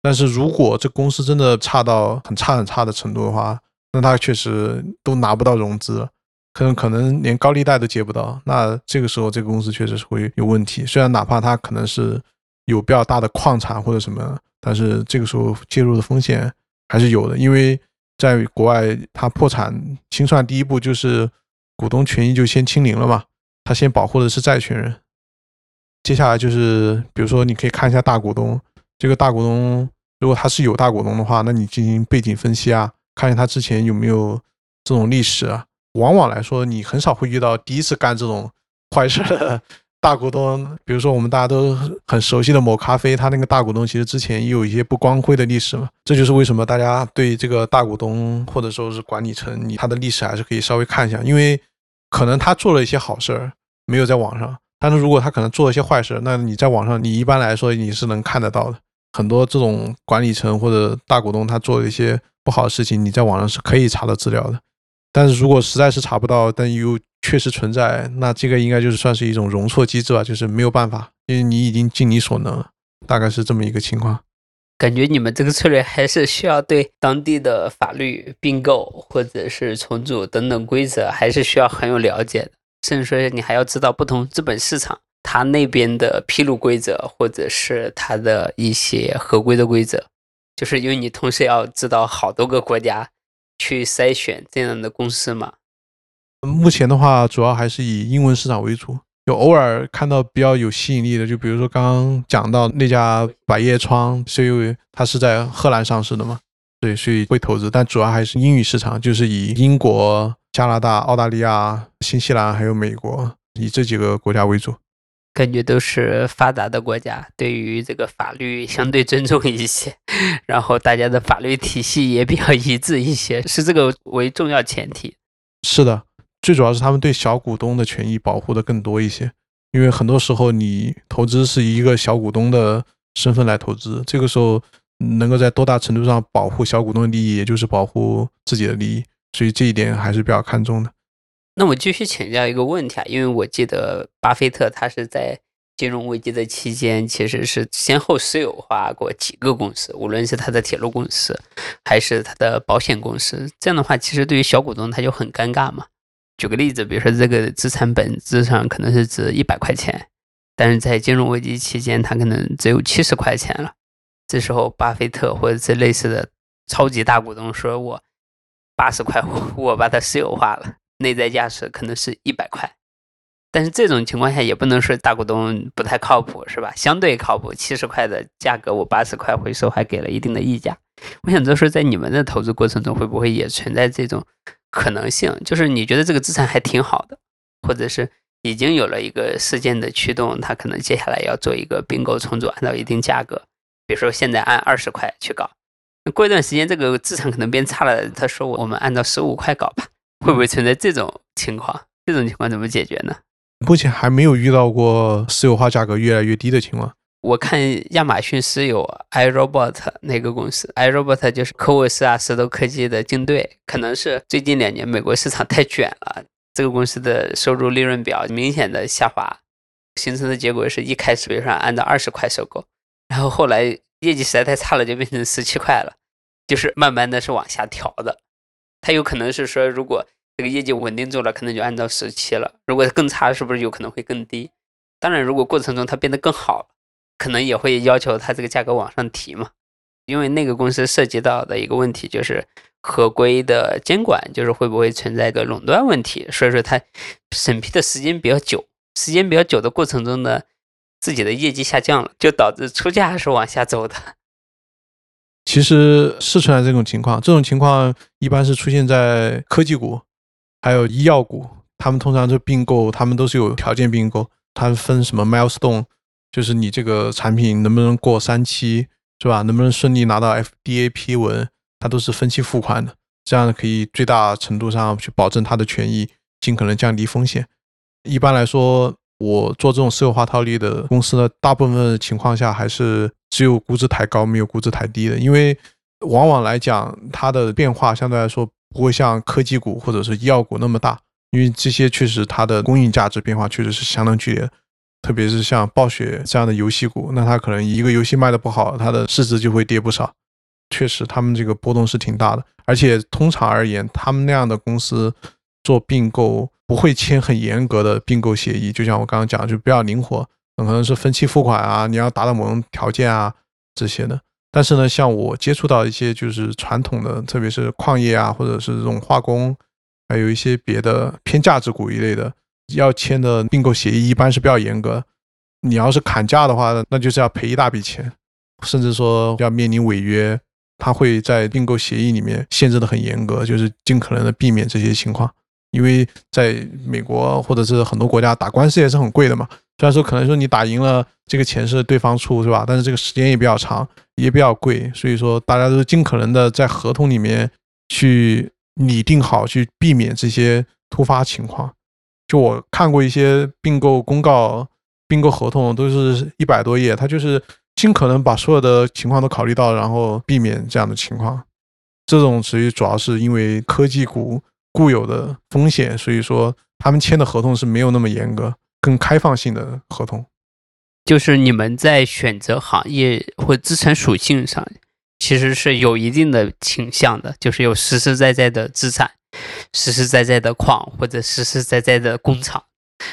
但是如果这公司真的差到很差很差的程度的话，那它确实都拿不到融资，可能可能连高利贷都借不到。那这个时候，这个公司确实是会有问题。虽然哪怕它可能是有比较大的矿产或者什么，但是这个时候介入的风险还是有的。因为在国外，它破产清算第一步就是股东权益就先清零了嘛，它先保护的是债权人。接下来就是，比如说你可以看一下大股东，这个大股东。如果他是有大股东的话，那你进行背景分析啊，看一下他之前有没有这种历史啊。往往来说，你很少会遇到第一次干这种坏事的大股东。比如说，我们大家都很熟悉的某咖啡，他那个大股东其实之前也有一些不光辉的历史嘛。这就是为什么大家对这个大股东或者说是管理层，你他的历史还是可以稍微看一下，因为可能他做了一些好事儿，没有在网上。但是如果他可能做了一些坏事，那你在网上，你一般来说你是能看得到的。很多这种管理层或者大股东，他做了一些不好的事情，你在网上是可以查到资料的。但是如果实在是查不到，但又确实存在，那这个应该就是算是一种容错机制吧，就是没有办法，因为你已经尽你所能了，大概是这么一个情况。感觉你们这个策略还是需要对当地的法律、并购或者是重组等等规则，还是需要很有了解的，甚至说你还要知道不同资本市场。他那边的披露规则，或者是他的一些合规的规则，就是因为你同时要知道好多个国家去筛选这样的公司嘛。目前的话，主要还是以英文市场为主，就偶尔看到比较有吸引力的，就比如说刚刚讲到那家百叶窗，是因为它是在荷兰上市的嘛，对，所以会投资，但主要还是英语市场，就是以英国、加拿大、澳大利亚、新西兰还有美国，以这几个国家为主。感觉都是发达的国家，对于这个法律相对尊重一些，然后大家的法律体系也比较一致一些，是这个为重要前提。是的，最主要是他们对小股东的权益保护的更多一些，因为很多时候你投资是以一个小股东的身份来投资，这个时候能够在多大程度上保护小股东的利益，也就是保护自己的利益，所以这一点还是比较看重的。那我继续请教一个问题啊，因为我记得巴菲特他是在金融危机的期间，其实是先后私有化过几个公司，无论是他的铁路公司，还是他的保险公司。这样的话，其实对于小股东他就很尴尬嘛。举个例子，比如说这个资产本质上可能是值一百块钱，但是在金融危机期间，它可能只有七十块钱了。这时候，巴菲特或者这类似的超级大股东说：“我八十块，我把它私有化了。”内在价值可能是一百块，但是这种情况下也不能说大股东不太靠谱，是吧？相对靠谱，七十块的价格我八十块回收，还给了一定的溢价。我想就是在你们的投资过程中，会不会也存在这种可能性？就是你觉得这个资产还挺好的，或者是已经有了一个事件的驱动，它可能接下来要做一个并购重组，按照一定价格，比如说现在按二十块去搞，过一段时间这个资产可能变差了，他说我我们按照十五块搞吧。会不会存在这种情况？这种情况怎么解决呢？目前还没有遇到过私有化价格越来越低的情况。我看亚马逊私有 iRobot 那个公司，iRobot 就是科沃斯啊、石头科技的竞对。可能是最近两年美国市场太卷了，这个公司的收入利润表明显的下滑，形成的结果是一开始比如说按照二十块收购，然后后来业绩实在太差了，就变成十七块了，就是慢慢的是往下调的。它有可能是说，如果这个业绩稳定住了，可能就按照十七了；如果更差，是不是有可能会更低？当然，如果过程中它变得更好，可能也会要求它这个价格往上提嘛。因为那个公司涉及到的一个问题就是合规的监管，就是会不会存在一个垄断问题？所以说它审批的时间比较久，时间比较久的过程中呢，自己的业绩下降了，就导致出价是往下走的。其实是存在这种情况，这种情况一般是出现在科技股，还有医药股，他们通常就并购，他们都是有条件并购，它分什么 milestone，就是你这个产品能不能过三期，是吧？能不能顺利拿到 FDA 批文，它都是分期付款的，这样可以最大程度上去保证它的权益，尽可能降低风险。一般来说，我做这种私有化套利的公司呢，大部分情况下还是只有估值抬高，没有估值抬低的，因为往往来讲，它的变化相对来说不会像科技股或者是医药股那么大，因为这些确实它的供应价值变化确实是相当剧烈。特别是像暴雪这样的游戏股，那它可能一个游戏卖的不好，它的市值就会跌不少。确实，他们这个波动是挺大的。而且通常而言，他们那样的公司做并购不会签很严格的并购协议，就像我刚刚讲，就比较灵活，可能是分期付款啊，你要达到某种条件啊这些的。但是呢，像我接触到一些就是传统的，特别是矿业啊，或者是这种化工，还有一些别的偏价值股一类的。要签的并购协议一般是比较严格，你要是砍价的话，那就是要赔一大笔钱，甚至说要面临违约。他会在并购协议里面限制的很严格，就是尽可能的避免这些情况。因为在美国或者是很多国家打官司也是很贵的嘛。虽然说可能说你打赢了，这个钱是对方出，是吧？但是这个时间也比较长，也比较贵。所以说大家都尽可能的在合同里面去拟定好，去避免这些突发情况。就我看过一些并购公告、并购合同，都是一百多页，他就是尽可能把所有的情况都考虑到，然后避免这样的情况。这种属于主要是因为科技股固有的风险，所以说他们签的合同是没有那么严格、更开放性的合同。就是你们在选择行业或资产属性上，其实是有一定的倾向的，就是有实实在在的资产。实实在在的矿，或者实实在在的工厂，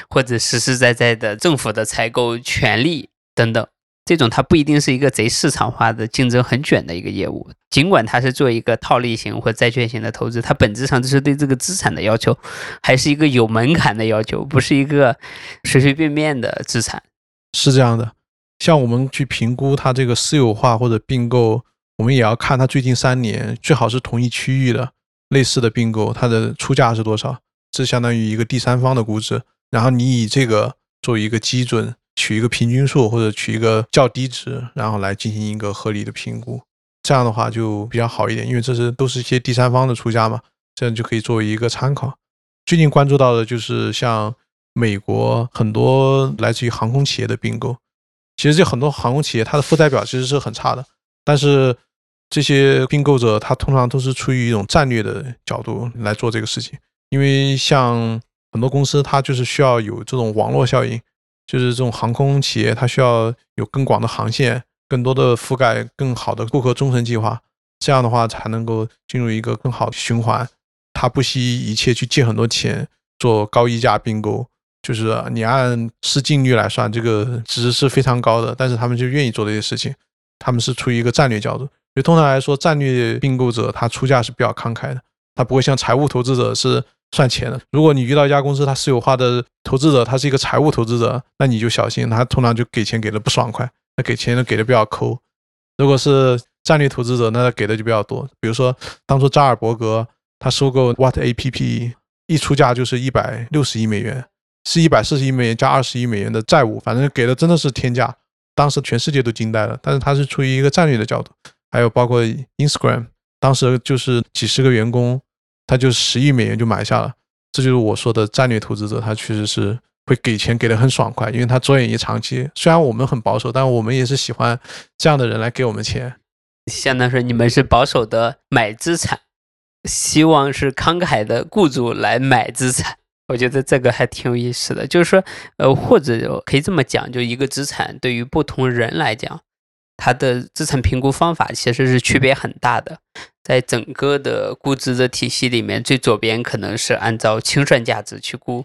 或者实实在在的政府的采购权利等等，这种它不一定是一个贼市场化的、竞争很卷的一个业务。尽管它是做一个套利型或债券型的投资，它本质上就是对这个资产的要求，还是一个有门槛的要求，不是一个随随便便的资产。是这样的，像我们去评估它这个私有化或者并购，我们也要看它最近三年最好是同一区域的。类似的并购，它的出价是多少？这相当于一个第三方的估值，然后你以这个作为一个基准，取一个平均数或者取一个较低值，然后来进行一个合理的评估。这样的话就比较好一点，因为这是都是一些第三方的出价嘛，这样就可以作为一个参考。最近关注到的就是像美国很多来自于航空企业的并购，其实这很多航空企业它的负债表其实是很差的，但是。这些并购者，他通常都是出于一种战略的角度来做这个事情，因为像很多公司，它就是需要有这种网络效应，就是这种航空企业，它需要有更广的航线、更多的覆盖、更好的顾客忠诚计划，这样的话才能够进入一个更好的循环。他不惜一切去借很多钱做高溢价并购，就是你按市净率来算，这个值是非常高的，但是他们就愿意做这些事情，他们是出于一个战略角度。就通常来说，战略并购者他出价是比较慷慨的，他不会像财务投资者是算钱的。如果你遇到一家公司，它私有化的投资者他是一个财务投资者，那你就小心，他通常就给钱给的不爽快，那给钱给的比较抠。如果是战略投资者，那他给的就比较多。比如说当初扎尔伯格他收购 What A P P，一出价就是一百六十亿美元，是一百四十亿美元加二十亿美元的债务，反正给的真的是天价，当时全世界都惊呆了。但是他是出于一个战略的角度。还有包括 Instagram，当时就是几十个员工，他就十亿美元就买下了。这就是我说的战略投资者，他确实是会给钱给的很爽快，因为他着眼于长期。虽然我们很保守，但我们也是喜欢这样的人来给我们钱。相当于说你们是保守的买资产，希望是慷慨的雇主来买资产。我觉得这个还挺有意思的，就是说，呃，或者可以这么讲，就一个资产对于不同人来讲。它的资产评估方法其实是区别很大的，在整个的估值的体系里面，最左边可能是按照清算价值去估，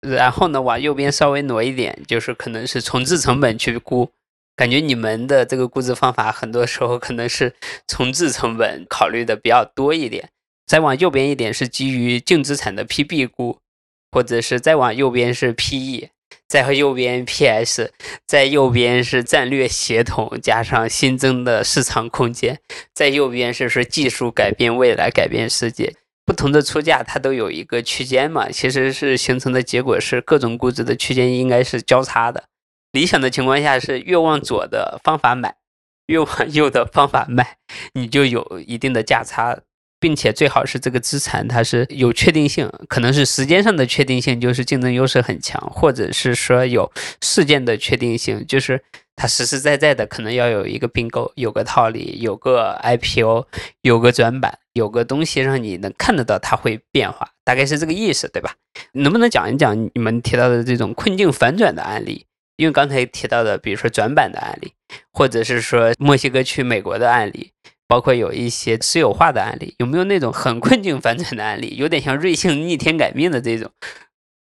然后呢往右边稍微挪一点，就是可能是重置成本去估。感觉你们的这个估值方法很多时候可能是重置成本考虑的比较多一点。再往右边一点是基于净资产的 PB 估，或者是再往右边是 PE。再和右边 PS，在右边是战略协同加上新增的市场空间，在右边是说技术改变未来改变世界，不同的出价它都有一个区间嘛，其实是形成的结果是各种估值的区间应该是交叉的，理想的情况下是越往左的方法买，越往右的方法卖，你就有一定的价差。并且最好是这个资产它是有确定性，可能是时间上的确定性，就是竞争优势很强，或者是说有事件的确定性，就是它实实在在的可能要有一个并购，有个套利，有个 IPO，有个转板，有个东西让你能看得到它会变化，大概是这个意思，对吧？能不能讲一讲你们提到的这种困境反转的案例？因为刚才提到的，比如说转板的案例，或者是说墨西哥去美国的案例。包括有一些私有化的案例，有没有那种很困境反转的案例？有点像瑞幸逆天改命的这种。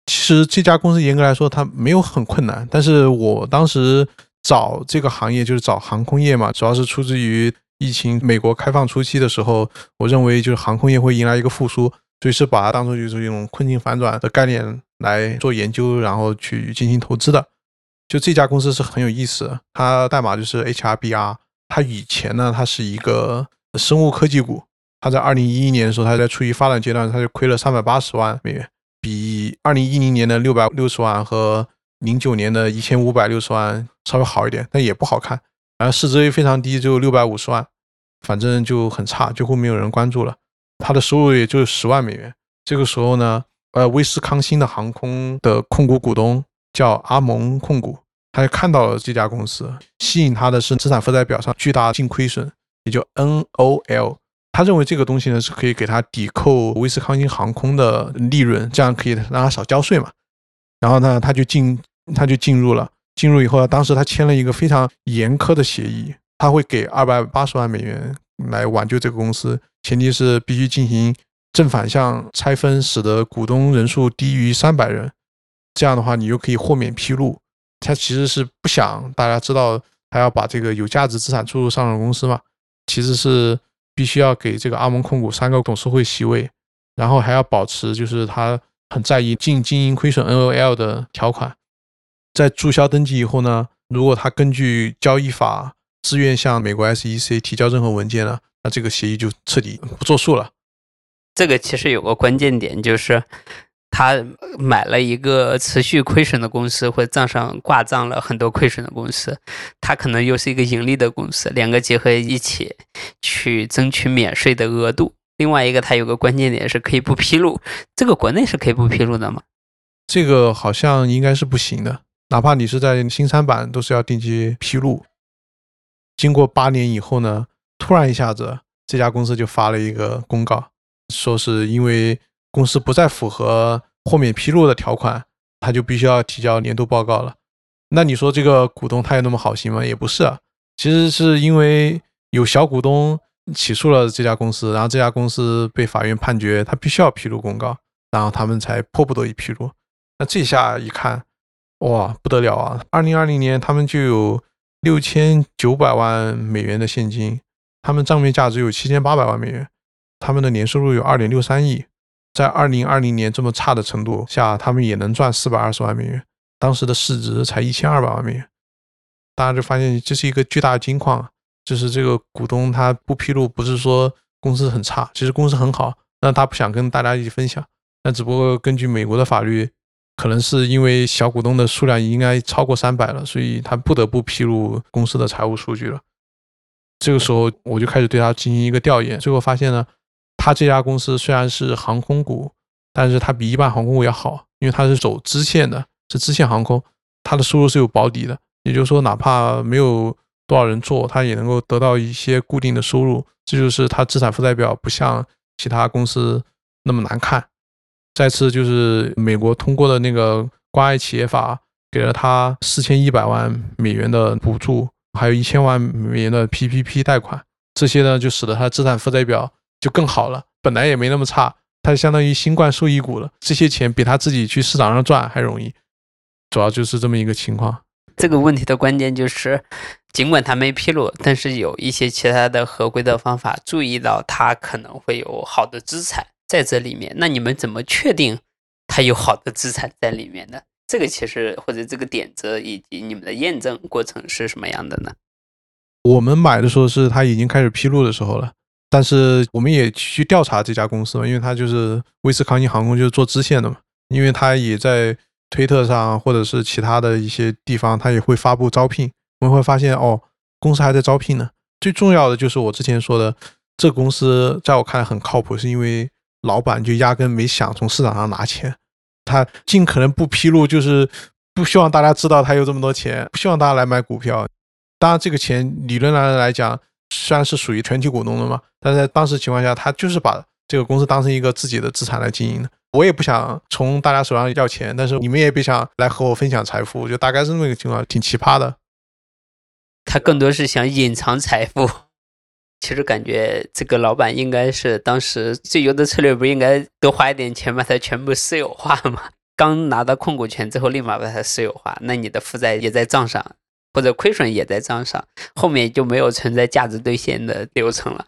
其实这家公司严格来说，它没有很困难。但是我当时找这个行业，就是找航空业嘛，主要是出自于疫情美国开放初期的时候，我认为就是航空业会迎来一个复苏，所以是把它当做就是一种困境反转的概念来做研究，然后去进行投资的。就这家公司是很有意思，它代码就是 HRBR。它以前呢，它是一个生物科技股。它在二零一一年的时候，它在处于发展阶段，它就亏了三百八十万美元，比二零一零年的六百六十万和零九年的一千五百六十万稍微好一点，但也不好看。然后市值也非常低，只有六百五十万，反正就很差，几乎没有人关注了。它的收入也就十万美元。这个时候呢，呃，威斯康星的航空的控股股东叫阿蒙控股。他就看到了这家公司，吸引他的是资产负债表上巨大净亏损，也就 NOL。他认为这个东西呢是可以给他抵扣威斯康星航空的利润，这样可以让他少交税嘛。然后呢，他就进，他就进入了。进入以后，当时他签了一个非常严苛的协议，他会给二百八十万美元来挽救这个公司，前提是必须进行正反向拆分，使得股东人数低于三百人。这样的话，你就可以豁免披露。他其实是不想大家知道他要把这个有价值资产注入上市公司嘛，其实是必须要给这个阿蒙控股三个董事会席位，然后还要保持就是他很在意净经营亏损 NOL 的条款，在注销登记以后呢，如果他根据交易法自愿向美国 SEC 提交任何文件呢，那这个协议就彻底不作数了。这个其实有个关键点就是。他买了一个持续亏损的公司，或账上挂账了很多亏损的公司，他可能又是一个盈利的公司，两个结合一起去争取免税的额度。另外一个，它有个关键点是可以不披露，这个国内是可以不披露的吗？这个好像应该是不行的，哪怕你是在新三板，都是要定期披露。经过八年以后呢，突然一下子，这家公司就发了一个公告，说是因为。公司不再符合豁免披露的条款，他就必须要提交年度报告了。那你说这个股东他有那么好心吗？也不是啊，其实是因为有小股东起诉了这家公司，然后这家公司被法院判决他必须要披露公告，然后他们才迫不得已披露。那这下一看，哇，不得了啊！二零二零年他们就有六千九百万美元的现金，他们账面价值有七千八百万美元，他们的年收入有二点六三亿。在二零二零年这么差的程度下，他们也能赚四百二十万美元，当时的市值才一千二百万美元，大家就发现这是一个巨大的金矿。就是这个股东他不披露，不是说公司很差，其实公司很好，那他不想跟大家一起分享。那只不过根据美国的法律，可能是因为小股东的数量应该超过三百了，所以他不得不披露公司的财务数据了。这个时候我就开始对他进行一个调研，最后发现呢。他这家公司虽然是航空股，但是它比一般航空股要好，因为它是走支线的，是支线航空，它的收入是有保底的。也就是说，哪怕没有多少人做，它也能够得到一些固定的收入。这就是它资产负债表不像其他公司那么难看。再次就是美国通过的那个关爱企业法，给了他四千一百万美元的补助，还有一千万美元的 PPP 贷款，这些呢就使得它资产负债表。就更好了，本来也没那么差，它相当于新冠受益股了。这些钱比他自己去市场上赚还容易，主要就是这么一个情况。这个问题的关键就是，尽管他没披露，但是有一些其他的合规的方法注意到他可能会有好的资产在这里面。那你们怎么确定他有好的资产在里面呢？这个其实或者这个点子以及你们的验证过程是什么样的呢？我们买的时候是他已经开始披露的时候了。但是我们也去调查这家公司嘛，因为它就是威斯康星航空，就是做支线的嘛。因为它也在推特上或者是其他的一些地方，它也会发布招聘。我们会发现，哦，公司还在招聘呢。最重要的就是我之前说的，这公司在我看来很靠谱，是因为老板就压根没想从市场上拿钱，他尽可能不披露，就是不希望大家知道他有这么多钱，不希望大家来买股票。当然，这个钱理论上来讲，虽然是属于全体股东的嘛，但在当时情况下，他就是把这个公司当成一个自己的资产来经营的。我也不想从大家手上要钱，但是你们也别想来和我分享财富，就大概是那么一个情况，挺奇葩的。他更多是想隐藏财富。其实感觉这个老板应该是当时最优的策略，不应该多花一点钱把它全部私有化吗？刚拿到控股权之后，立马把它私有化，那你的负债也在账上，或者亏损也在账上，后面就没有存在价值兑现的流程了。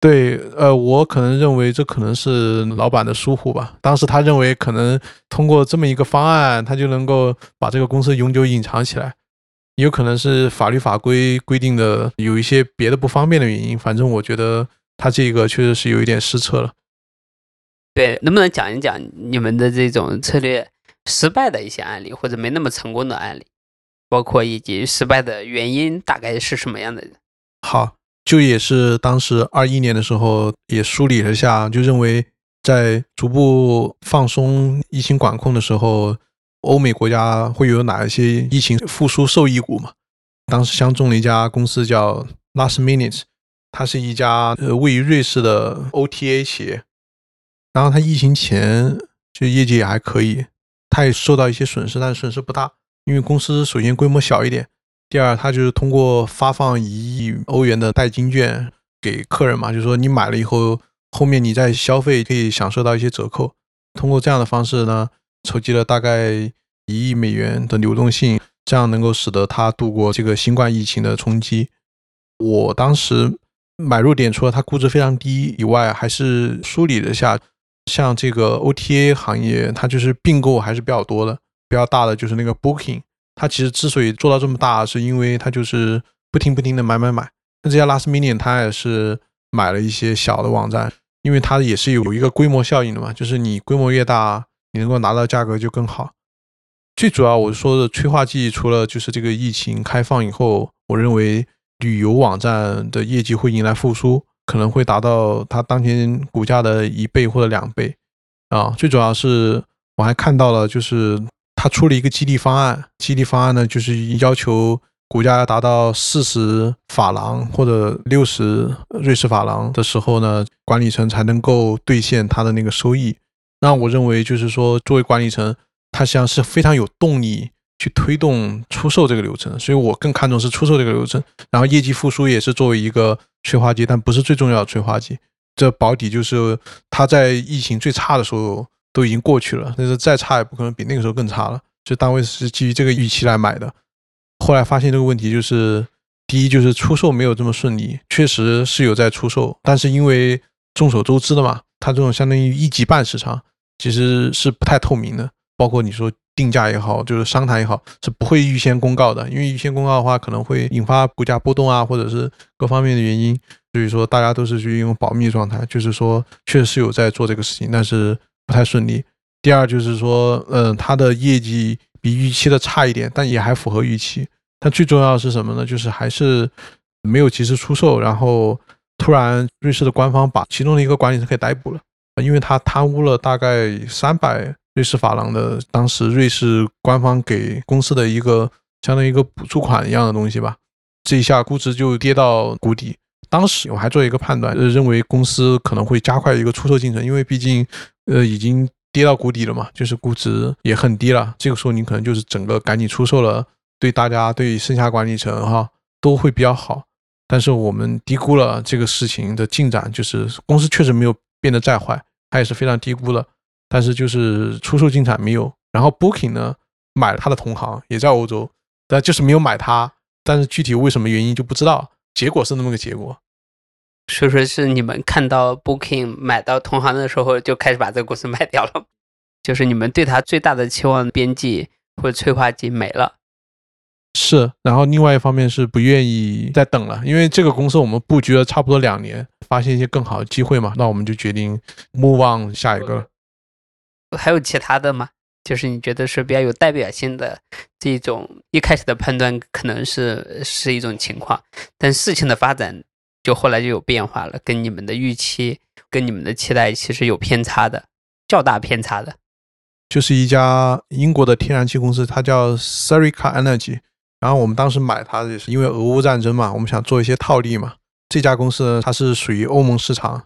对，呃，我可能认为这可能是老板的疏忽吧。当时他认为可能通过这么一个方案，他就能够把这个公司永久隐藏起来。有可能是法律法规规定的有一些别的不方便的原因。反正我觉得他这个确实是有一点失策了。对，能不能讲一讲你们的这种策略失败的一些案例，或者没那么成功的案例，包括以及失败的原因大概是什么样的？好。就也是当时二一年的时候，也梳理了一下，就认为在逐步放松疫情管控的时候，欧美国家会有哪一些疫情复苏受益股嘛？当时相中了一家公司叫 Last Minute，它是一家呃位于瑞士的 OTA 企业。然后它疫情前就业绩也还可以，它也受到一些损失，但是损失不大，因为公司首先规模小一点。第二，他就是通过发放一亿欧元的代金券给客人嘛，就是说你买了以后，后面你再消费可以享受到一些折扣。通过这样的方式呢，筹集了大概一亿美元的流动性，这样能够使得他度过这个新冠疫情的冲击。我当时买入点除了它估值非常低以外，还是梳理了一下，像这个 OTA 行业，它就是并购还是比较多的，比较大的就是那个 Booking。它其实之所以做到这么大，是因为它就是不停不停的买买买。那这家 Last Minute 它也是买了一些小的网站，因为它也是有一个规模效应的嘛，就是你规模越大，你能够拿到价格就更好。最主要我说的催化剂，除了就是这个疫情开放以后，我认为旅游网站的业绩会迎来复苏，可能会达到它当前股价的一倍或者两倍啊。最主要是我还看到了就是。他出了一个激励方案，激励方案呢，就是要求股价要达到四十法郎或者六十瑞士法郎的时候呢，管理层才能够兑现他的那个收益。那我认为，就是说，作为管理层，他实际上是非常有动力去推动出售这个流程。所以我更看重是出售这个流程，然后业绩复苏也是作为一个催化剂，但不是最重要的催化剂。这保底就是他在疫情最差的时候。都已经过去了，但是再差也不可能比那个时候更差了。就单位是基于这个预期来买的，后来发现这个问题就是，第一就是出售没有这么顺利，确实是有在出售，但是因为众所周知的嘛，它这种相当于一级半市场，其实是不太透明的。包括你说定价也好，就是商谈也好，是不会预先公告的，因为预先公告的话可能会引发股价波动啊，或者是各方面的原因，所以说大家都是去用保密状态。就是说，确实是有在做这个事情，但是。不太顺利。第二就是说，嗯，它的业绩比预期的差一点，但也还符合预期。但最重要是什么呢？就是还是没有及时出售，然后突然瑞士的官方把其中的一个管理层给逮捕了，因为他贪污了大概三百瑞士法郎的当时瑞士官方给公司的一个相当于一个补助款一样的东西吧。这一下估值就跌到谷底。当时我还做一个判断，认为公司可能会加快一个出售进程，因为毕竟。呃，已经跌到谷底了嘛，就是估值也很低了。这个时候你可能就是整个赶紧出售了，对大家对剩下管理层哈都会比较好。但是我们低估了这个事情的进展，就是公司确实没有变得再坏，它也是非常低估了。但是就是出售进展没有。然后 Booking 呢买了他的同行，也在欧洲，但就是没有买它。但是具体为什么原因就不知道。结果是那么个结果。所以说是你们看到 Booking 买到同行的时候，就开始把这个公司卖掉了，就是你们对它最大的期望边际或者催化剂没了。是，然后另外一方面是不愿意再等了，因为这个公司我们布局了差不多两年，发现一些更好的机会嘛，那我们就决定 move on 下一个。还有其他的吗？就是你觉得是比较有代表性的这种一开始的判断可能是是一种情况，但事情的发展就后来就有变化了，跟你们的预期、跟你们的期待其实有偏差的，较大偏差的。就是一家英国的天然气公司，它叫 Serica Energy。然后我们当时买它也是因为俄乌战争嘛，我们想做一些套利嘛。这家公司，它是属于欧盟市场，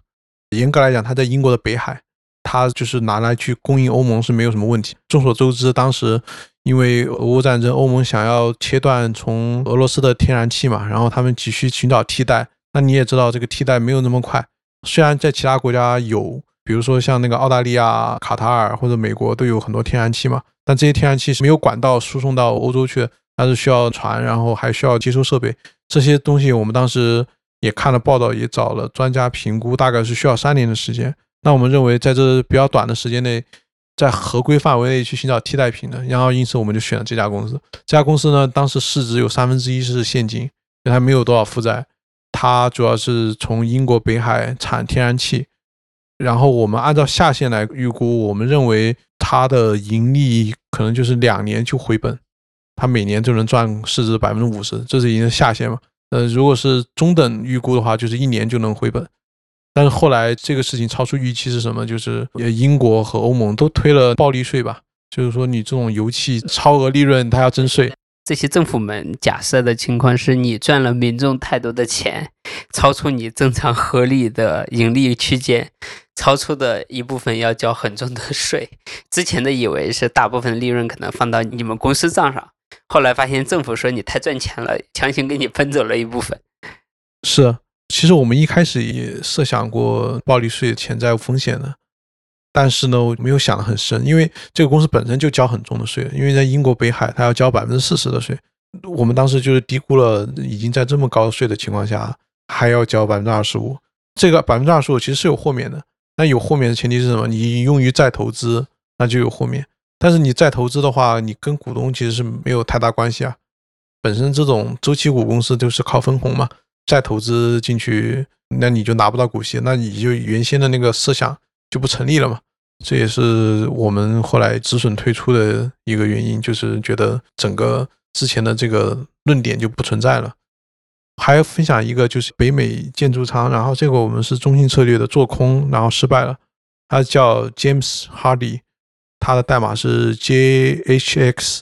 严格来讲，它在英国的北海。它就是拿来去供应欧盟是没有什么问题。众所周知，当时因为俄乌战争，欧盟想要切断从俄罗斯的天然气嘛，然后他们急需寻找替代。那你也知道，这个替代没有那么快。虽然在其他国家有，比如说像那个澳大利亚、卡塔尔或者美国都有很多天然气嘛，但这些天然气是没有管道输送到欧洲去，它是需要船，然后还需要接收设备。这些东西我们当时也看了报道，也找了专家评估，大概是需要三年的时间。那我们认为，在这比较短的时间内，在合规范围内去寻找替代品的，然后因此我们就选了这家公司。这家公司呢，当时市值有三分之一是现金，它没有多少负债。它主要是从英国北海产天然气，然后我们按照下限来预估，我们认为它的盈利可能就是两年就回本，它每年就能赚市值百分之五十，这是已经下限嘛？呃，如果是中等预估的话，就是一年就能回本。但是后来这个事情超出预期是什么？就是英国和欧盟都推了暴利税吧，就是说你这种油气超额利润，它要征税。这些政府们假设的情况是你赚了民众太多的钱，超出你正常合理的盈利区间，超出的一部分要交很重的税。之前的以为是大部分利润可能放到你们公司账上，后来发现政府说你太赚钱了，强行给你分走了一部分。是。其实我们一开始也设想过暴利税潜在风险的，但是呢，我没有想得很深，因为这个公司本身就交很重的税，因为在英国北海，它要交百分之四十的税。我们当时就是低估了，已经在这么高税的情况下，还要交百分之二十五。这个百分之二十五其实是有豁免的，那有豁免的前提是什么？你用于再投资，那就有豁免。但是你再投资的话，你跟股东其实是没有太大关系啊。本身这种周期股公司就是靠分红嘛。再投资进去，那你就拿不到股息，那你就原先的那个设想就不成立了嘛。这也是我们后来止损退出的一个原因，就是觉得整个之前的这个论点就不存在了。还要分享一个，就是北美建筑仓，然后这个我们是中性策略的做空，然后失败了。他叫 James Hardy，他的代码是 JHX，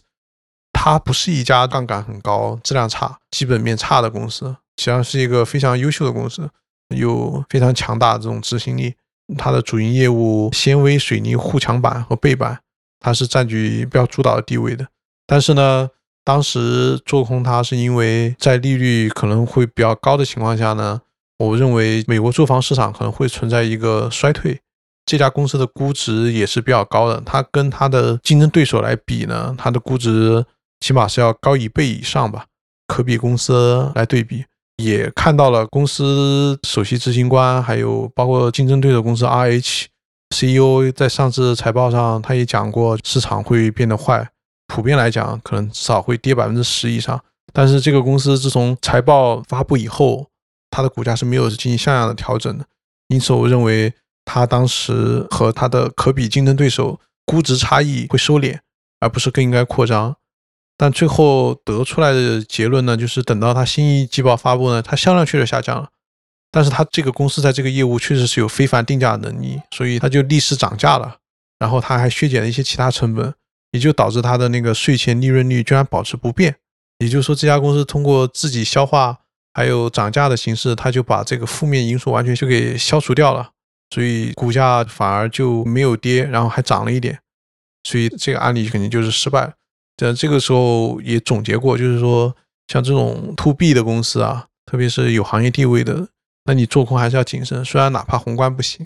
他不是一家杠杆很高、质量差、基本面差的公司。实际上是一个非常优秀的公司，有非常强大的这种执行力。它的主营业务纤维水泥护墙板和背板，它是占据比较主导的地位的。但是呢，当时做空它是因为在利率可能会比较高的情况下呢，我认为美国住房市场可能会存在一个衰退。这家公司的估值也是比较高的，它跟它的竞争对手来比呢，它的估值起码是要高一倍以上吧，可比公司来对比。也看到了公司首席执行官，还有包括竞争对手公司 RH CEO 在上次财报上，他也讲过市场会变得坏，普遍来讲可能至少会跌百分之十以上。但是这个公司自从财报发布以后，它的股价是没有进行像样的调整的，因此我认为它当时和它的可比竞争对手估值差异会收敛，而不是更应该扩张。但最后得出来的结论呢，就是等到它新一季报发布呢，它销量确实下降了，但是它这个公司在这个业务确实是有非凡定价能力，所以它就逆势涨价了。然后它还削减了一些其他成本，也就导致它的那个税前利润率居然保持不变。也就是说，这家公司通过自己消化还有涨价的形式，它就把这个负面因素完全就给消除掉了，所以股价反而就没有跌，然后还涨了一点。所以这个案例肯定就是失败了。在这个时候也总结过，就是说，像这种 to B 的公司啊，特别是有行业地位的，那你做空还是要谨慎。虽然哪怕宏观不行，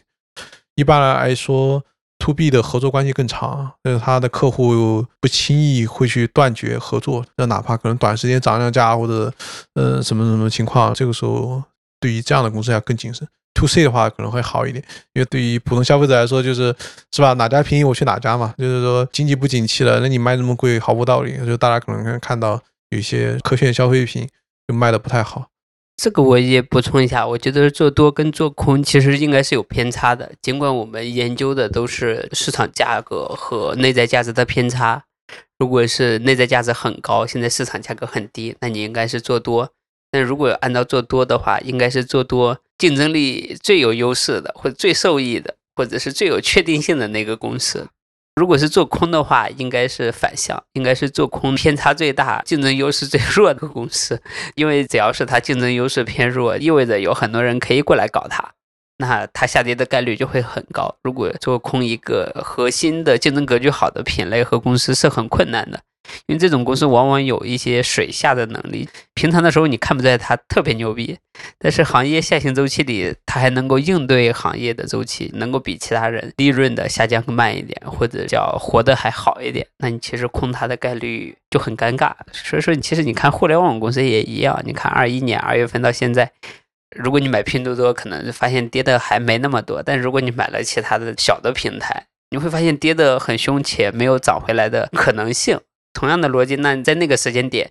一般来说，to B 的合作关系更长，但是他的客户不轻易会去断绝合作。那哪怕可能短时间涨涨价或者，呃，什么什么情况，这个时候对于这样的公司要更谨慎。To C 的话可能会好一点，因为对于普通消费者来说，就是是吧？哪家便宜我去哪家嘛。就是说经济不景气了，那你卖那么贵毫无道理。就大家可能看到有一些科炫消费品就卖的不太好。这个我也补充一下，我觉得做多跟做空其实应该是有偏差的。尽管我们研究的都是市场价格和内在价值的偏差，如果是内在价值很高，现在市场价格很低，那你应该是做多。但如果按照做多的话，应该是做多竞争力最有优势的，或者最受益的，或者是最有确定性的那个公司。如果是做空的话，应该是反向，应该是做空偏差最大、竞争优势最弱的公司，因为只要是它竞争优势偏弱，意味着有很多人可以过来搞它，那它下跌的概率就会很高。如果做空一个核心的竞争格局好的品类和公司是很困难的。因为这种公司往往有一些水下的能力，平常的时候你看不出来它特别牛逼，但是行业下行周期里，它还能够应对行业的周期，能够比其他人利润的下降更慢一点，或者叫活得还好一点，那你其实空它的概率就很尴尬。所以说，你其实你看互联网公司也一样，你看二一年二月份到现在，如果你买拼多多，可能发现跌的还没那么多，但如果你买了其他的小的平台，你会发现跌的很凶且没有涨回来的可能性。同样的逻辑，那在那个时间点，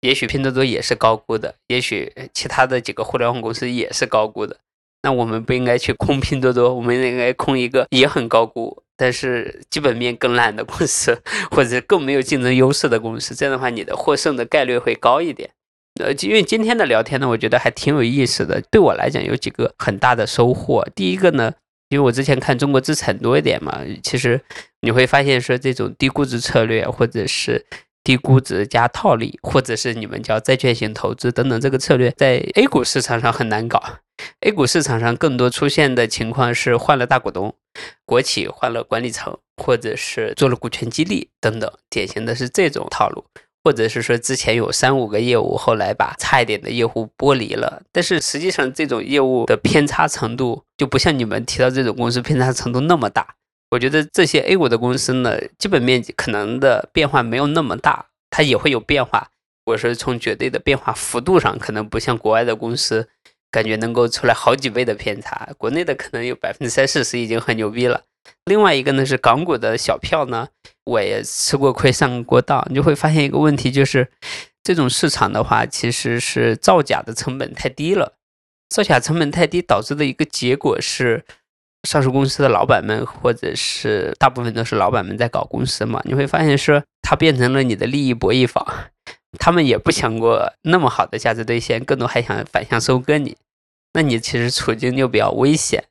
也许拼多多也是高估的，也许其他的几个互联网公司也是高估的。那我们不应该去空拼多多，我们应该空一个也很高估，但是基本面更烂的公司，或者更没有竞争优势的公司。这样的话，你的获胜的概率会高一点。呃，因为今天的聊天呢，我觉得还挺有意思的。对我来讲，有几个很大的收获。第一个呢，因为我之前看中国资产多一点嘛，其实。你会发现说这种低估值策略，或者是低估值加套利，或者是你们叫债券型投资等等，这个策略在 A 股市场上很难搞。A 股市场上更多出现的情况是换了大股东，国企换了管理层，或者是做了股权激励等等，典型的是这种套路，或者是说之前有三五个业务，后来把差一点的业务剥离了，但是实际上这种业务的偏差程度就不像你们提到这种公司偏差程度那么大。我觉得这些 A 股的公司呢，基本面可能的变化没有那么大，它也会有变化。我是从绝对的变化幅度上，可能不像国外的公司，感觉能够出来好几倍的偏差。国内的可能有百分之三四十已经很牛逼了。另外一个呢是港股的小票呢，我也吃过亏上过当，你就会发现一个问题，就是这种市场的话，其实是造假的成本太低了，造假成本太低导致的一个结果是。上市公司的老板们，或者是大部分都是老板们在搞公司嘛，你会发现说，它变成了你的利益博弈坊，他们也不想过那么好的价值兑现，更多还想反向收割你，那你其实处境就比较危险。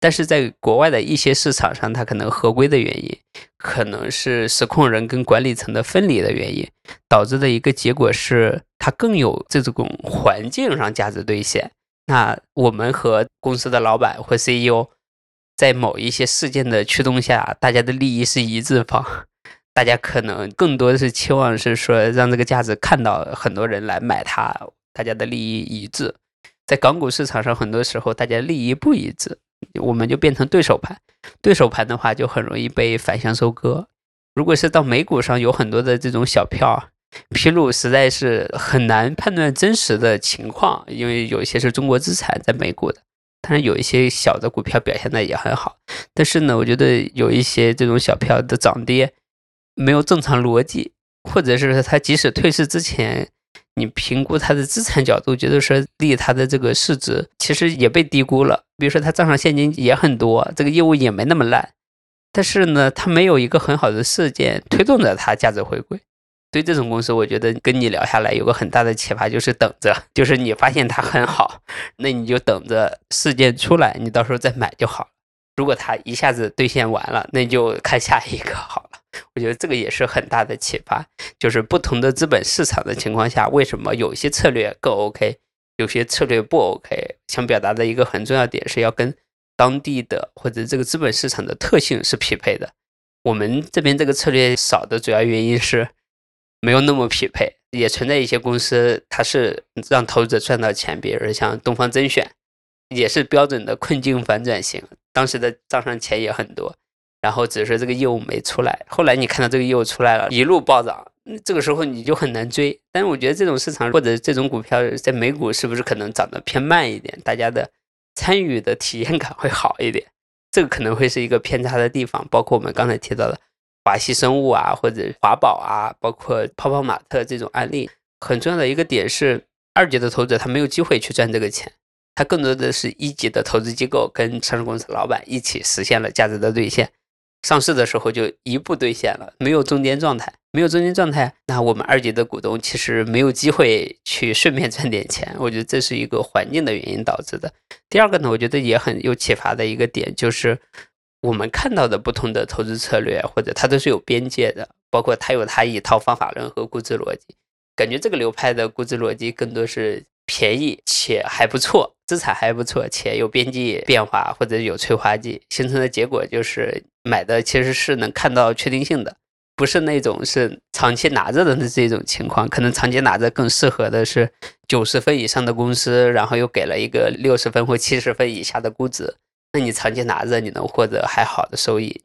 但是在国外的一些市场上，它可能合规的原因，可能是实控人跟管理层的分离的原因，导致的一个结果是，它更有这种环境上价值兑现。那我们和公司的老板或 CEO。在某一些事件的驱动下，大家的利益是一致方，大家可能更多的是期望是说让这个价值看到很多人来买它，大家的利益一致。在港股市场上，很多时候大家利益不一致，我们就变成对手盘。对手盘的话，就很容易被反向收割。如果是到美股上，有很多的这种小票披露，实在是很难判断真实的情况，因为有一些是中国资产在美股的。当然有一些小的股票表现的也很好，但是呢，我觉得有一些这种小票的涨跌没有正常逻辑，或者是它即使退市之前，你评估它的资产角度，觉得说离它的这个市值其实也被低估了。比如说他账上现金也很多，这个业务也没那么烂，但是呢，他没有一个很好的事件推动着他价值回归。对这种公司，我觉得跟你聊下来有个很大的启发，就是等着，就是你发现它很好，那你就等着事件出来，你到时候再买就好了。如果它一下子兑现完了，那就看下一个好了。我觉得这个也是很大的启发，就是不同的资本市场的情况下，为什么有些策略更 OK，有些策略不 OK？想表达的一个很重要点是要跟当地的或者这个资本市场的特性是匹配的。我们这边这个策略少的主要原因是。没有那么匹配，也存在一些公司，它是让投资者赚到钱，比如像东方甄选，也是标准的困境反转型，当时的账上钱也很多，然后只是这个业务没出来，后来你看到这个业务出来了，一路暴涨，这个时候你就很难追。但是我觉得这种市场或者这种股票在美股是不是可能涨得偏慢一点，大家的参与的体验感会好一点，这个可能会是一个偏差的地方，包括我们刚才提到的。华西生物啊，或者华宝啊，包括泡泡玛特这种案例，很重要的一个点是，二级的投资者他没有机会去赚这个钱，他更多的是一级的投资机构跟上市公司老板一起实现了价值的兑现。上市的时候就一步兑现了，没有中间状态，没有中间状态，那我们二级的股东其实没有机会去顺便赚点钱。我觉得这是一个环境的原因导致的。第二个呢，我觉得也很有启发的一个点就是，我们看到的不同的投资策略或者它都是有边界的，包括它有它一套方法论和估值逻辑。感觉这个流派的估值逻辑更多是便宜且还不错，资产还不错且有边际变化或者有催化剂，形成的结果就是。买的其实是能看到确定性的，不是那种是长期拿着的这种情况。可能长期拿着更适合的是九十分以上的公司，然后又给了一个六十分或七十分以下的估值。那你长期拿着，你能获得还好的收益。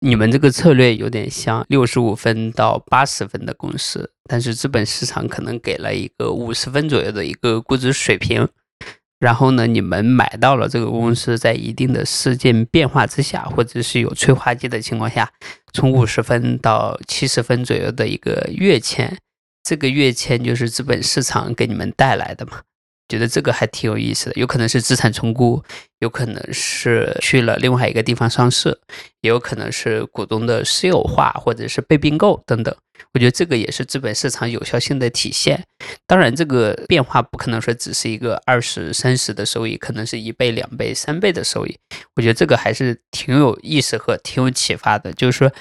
你们这个策略有点像六十五分到八十分的公司，但是资本市场可能给了一个五十分左右的一个估值水平。然后呢，你们买到了这个公司，在一定的事件变化之下，或者是有催化剂的情况下，从五十分到七十分左右的一个跃迁，这个跃迁就是资本市场给你们带来的嘛？觉得这个还挺有意思的，有可能是资产重估，有可能是去了另外一个地方上市，也有可能是股东的私有化或者是被并购等等。我觉得这个也是资本市场有效性的体现。当然，这个变化不可能说只是一个二十三十的收益，可能是一倍、两倍、三倍的收益。我觉得这个还是挺有意思和挺有启发的。就是说，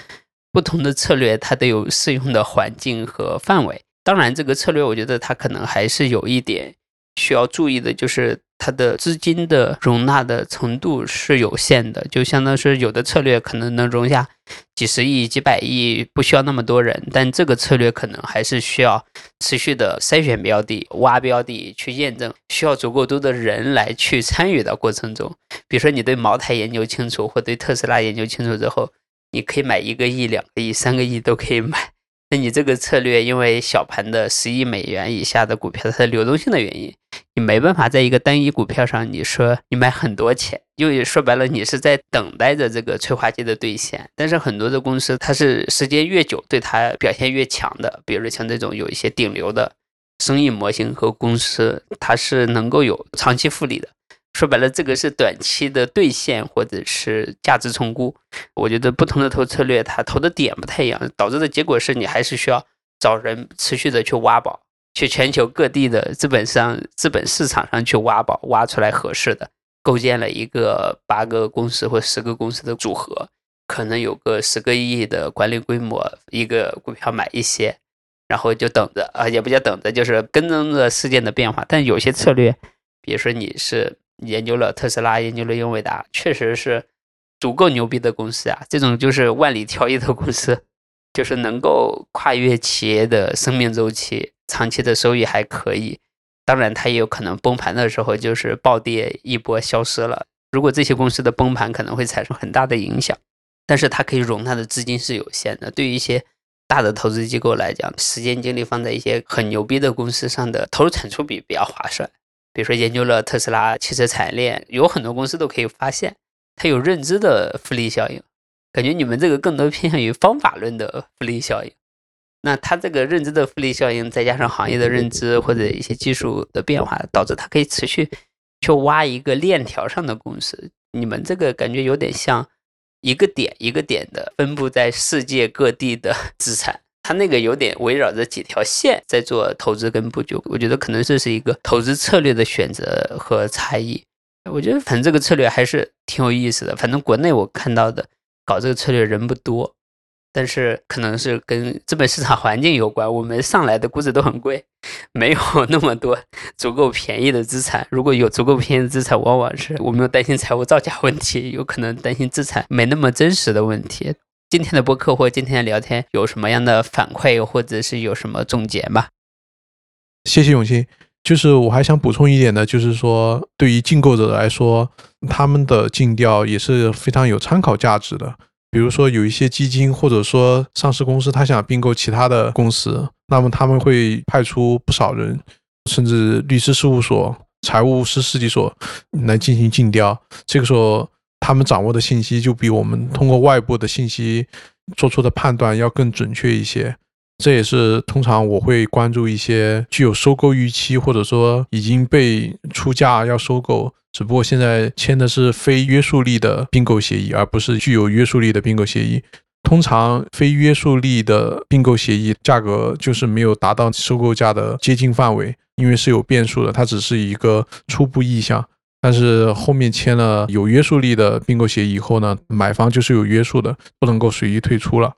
不同的策略它都有适用的环境和范围。当然，这个策略我觉得它可能还是有一点。需要注意的就是它的资金的容纳的程度是有限的，就相当于是有的策略可能能容下几十亿、几百亿，不需要那么多人，但这个策略可能还是需要持续的筛选标的、挖标的去验证，需要足够多的人来去参与的过程中。比如说你对茅台研究清楚，或对特斯拉研究清楚之后，你可以买一个亿、两个亿、三个亿都可以买。那你这个策略，因为小盘的十亿美元以下的股票，它的流动性的原因，你没办法在一个单一股票上，你说你买很多钱，因为说白了，你是在等待着这个催化剂的兑现。但是很多的公司，它是时间越久，对它表现越强的，比如像这种有一些顶流的生意模型和公司，它是能够有长期复利的。说白了，这个是短期的兑现或者是价值重估。我觉得不同的投策略，它投的点不太一样，导致的结果是你还是需要找人持续的去挖宝，去全球各地的资本上、资本市场上去挖宝，挖出来合适的，构建了一个八个公司或十个公司的组合，可能有个十个亿的管理规模，一个股票买一些，然后就等着啊，也不叫等着，就是跟踪着事件的变化。但有些策略，比如说你是。研究了特斯拉，研究了英伟达，确实是足够牛逼的公司啊！这种就是万里挑一的公司，就是能够跨越企业的生命周期，长期的收益还可以。当然，它也有可能崩盘的时候，就是暴跌一波消失了。如果这些公司的崩盘可能会产生很大的影响，但是它可以容纳的资金是有限的。对于一些大的投资机构来讲，时间精力放在一些很牛逼的公司上的投入产出比比较划算。比如说研究了特斯拉汽车产业链，有很多公司都可以发现它有认知的复利效应。感觉你们这个更多偏向于方法论的复利效应。那它这个认知的复利效应，再加上行业的认知或者一些技术的变化，导致它可以持续去挖一个链条上的公司。你们这个感觉有点像一个点一个点的分布在世界各地的资产。它那个有点围绕着几条线在做投资跟布局，我觉得可能这是一个投资策略的选择和差异。我觉得反正这个策略还是挺有意思的。反正国内我看到的搞这个策略人不多，但是可能是跟资本市场环境有关。我们上来的估值都很贵，没有那么多足够便宜的资产。如果有足够便宜的资产，往往是我们要担心财务造假问题，有可能担心资产没那么真实的问题。今天的播客或今天的聊天有什么样的反馈，或者是有什么总结吗？谢谢永清。就是我还想补充一点呢，就是说对于竞购者来说，他们的尽调也是非常有参考价值的。比如说有一些基金或者说上市公司，他想并购其他的公司，那么他们会派出不少人，甚至律师事务所、财务师事计所来进行竞调。这个时候。他们掌握的信息就比我们通过外部的信息做出的判断要更准确一些。这也是通常我会关注一些具有收购预期，或者说已经被出价要收购，只不过现在签的是非约束力的并购协议，而不是具有约束力的并购协议。通常非约束力的并购协议价格就是没有达到收购价的接近范围，因为是有变数的，它只是一个初步意向。但是后面签了有约束力的并购协议以后呢，买方就是有约束的，不能够随意退出了。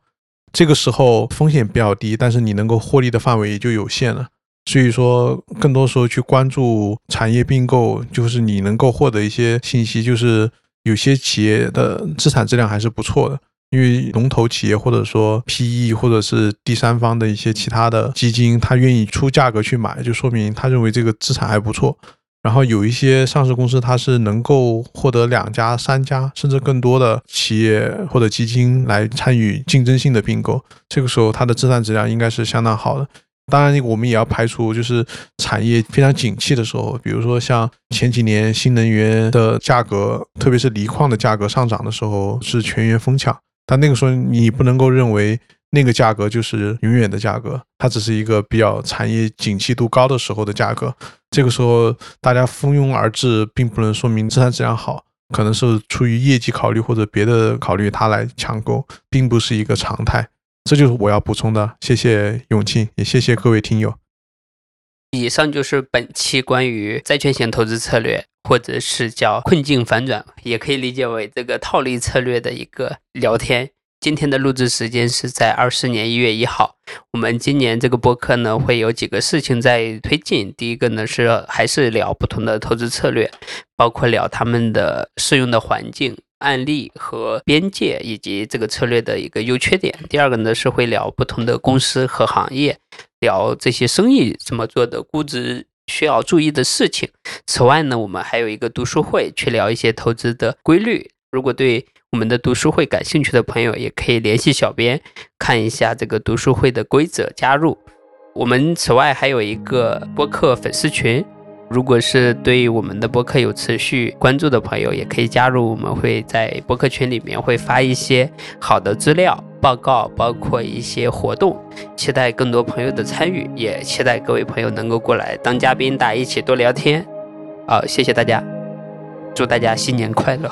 这个时候风险比较低，但是你能够获利的范围也就有限了。所以说，更多时候去关注产业并购，就是你能够获得一些信息，就是有些企业的资产质量还是不错的。因为龙头企业或者说 PE 或者是第三方的一些其他的基金，他愿意出价格去买，就说明他认为这个资产还不错。然后有一些上市公司，它是能够获得两家、三家甚至更多的企业或者基金来参与竞争性的并购，这个时候它的资产质量应该是相当好的。当然，我们也要排除就是产业非常景气的时候，比如说像前几年新能源的价格，特别是锂矿的价格上涨的时候，是全员疯抢。但那个时候你不能够认为。那个价格就是永远的价格，它只是一个比较产业景气度高的时候的价格。这个时候大家蜂拥而至，并不能说明资产质量好，可能是出于业绩考虑或者别的考虑，他来抢购，并不是一个常态。这就是我要补充的。谢谢永庆，也谢谢各位听友。以上就是本期关于债券型投资策略，或者是叫困境反转，也可以理解为这个套利策略的一个聊天。今天的录制时间是在二四年一月一号。我们今年这个播客呢，会有几个事情在推进。第一个呢是还是聊不同的投资策略，包括聊他们的适用的环境、案例和边界，以及这个策略的一个优缺点。第二个呢是会聊不同的公司和行业，聊这些生意怎么做的，估值需要注意的事情。此外呢，我们还有一个读书会，去聊一些投资的规律。如果对我们的读书会感兴趣的朋友，也可以联系小编看一下这个读书会的规则，加入。我们此外还有一个播客粉丝群，如果是对我们的播客有持续关注的朋友，也可以加入。我们会在播客群里面会发一些好的资料、报告，包括一些活动，期待更多朋友的参与，也期待各位朋友能够过来当嘉宾，大家一起多聊天。好，谢谢大家，祝大家新年快乐。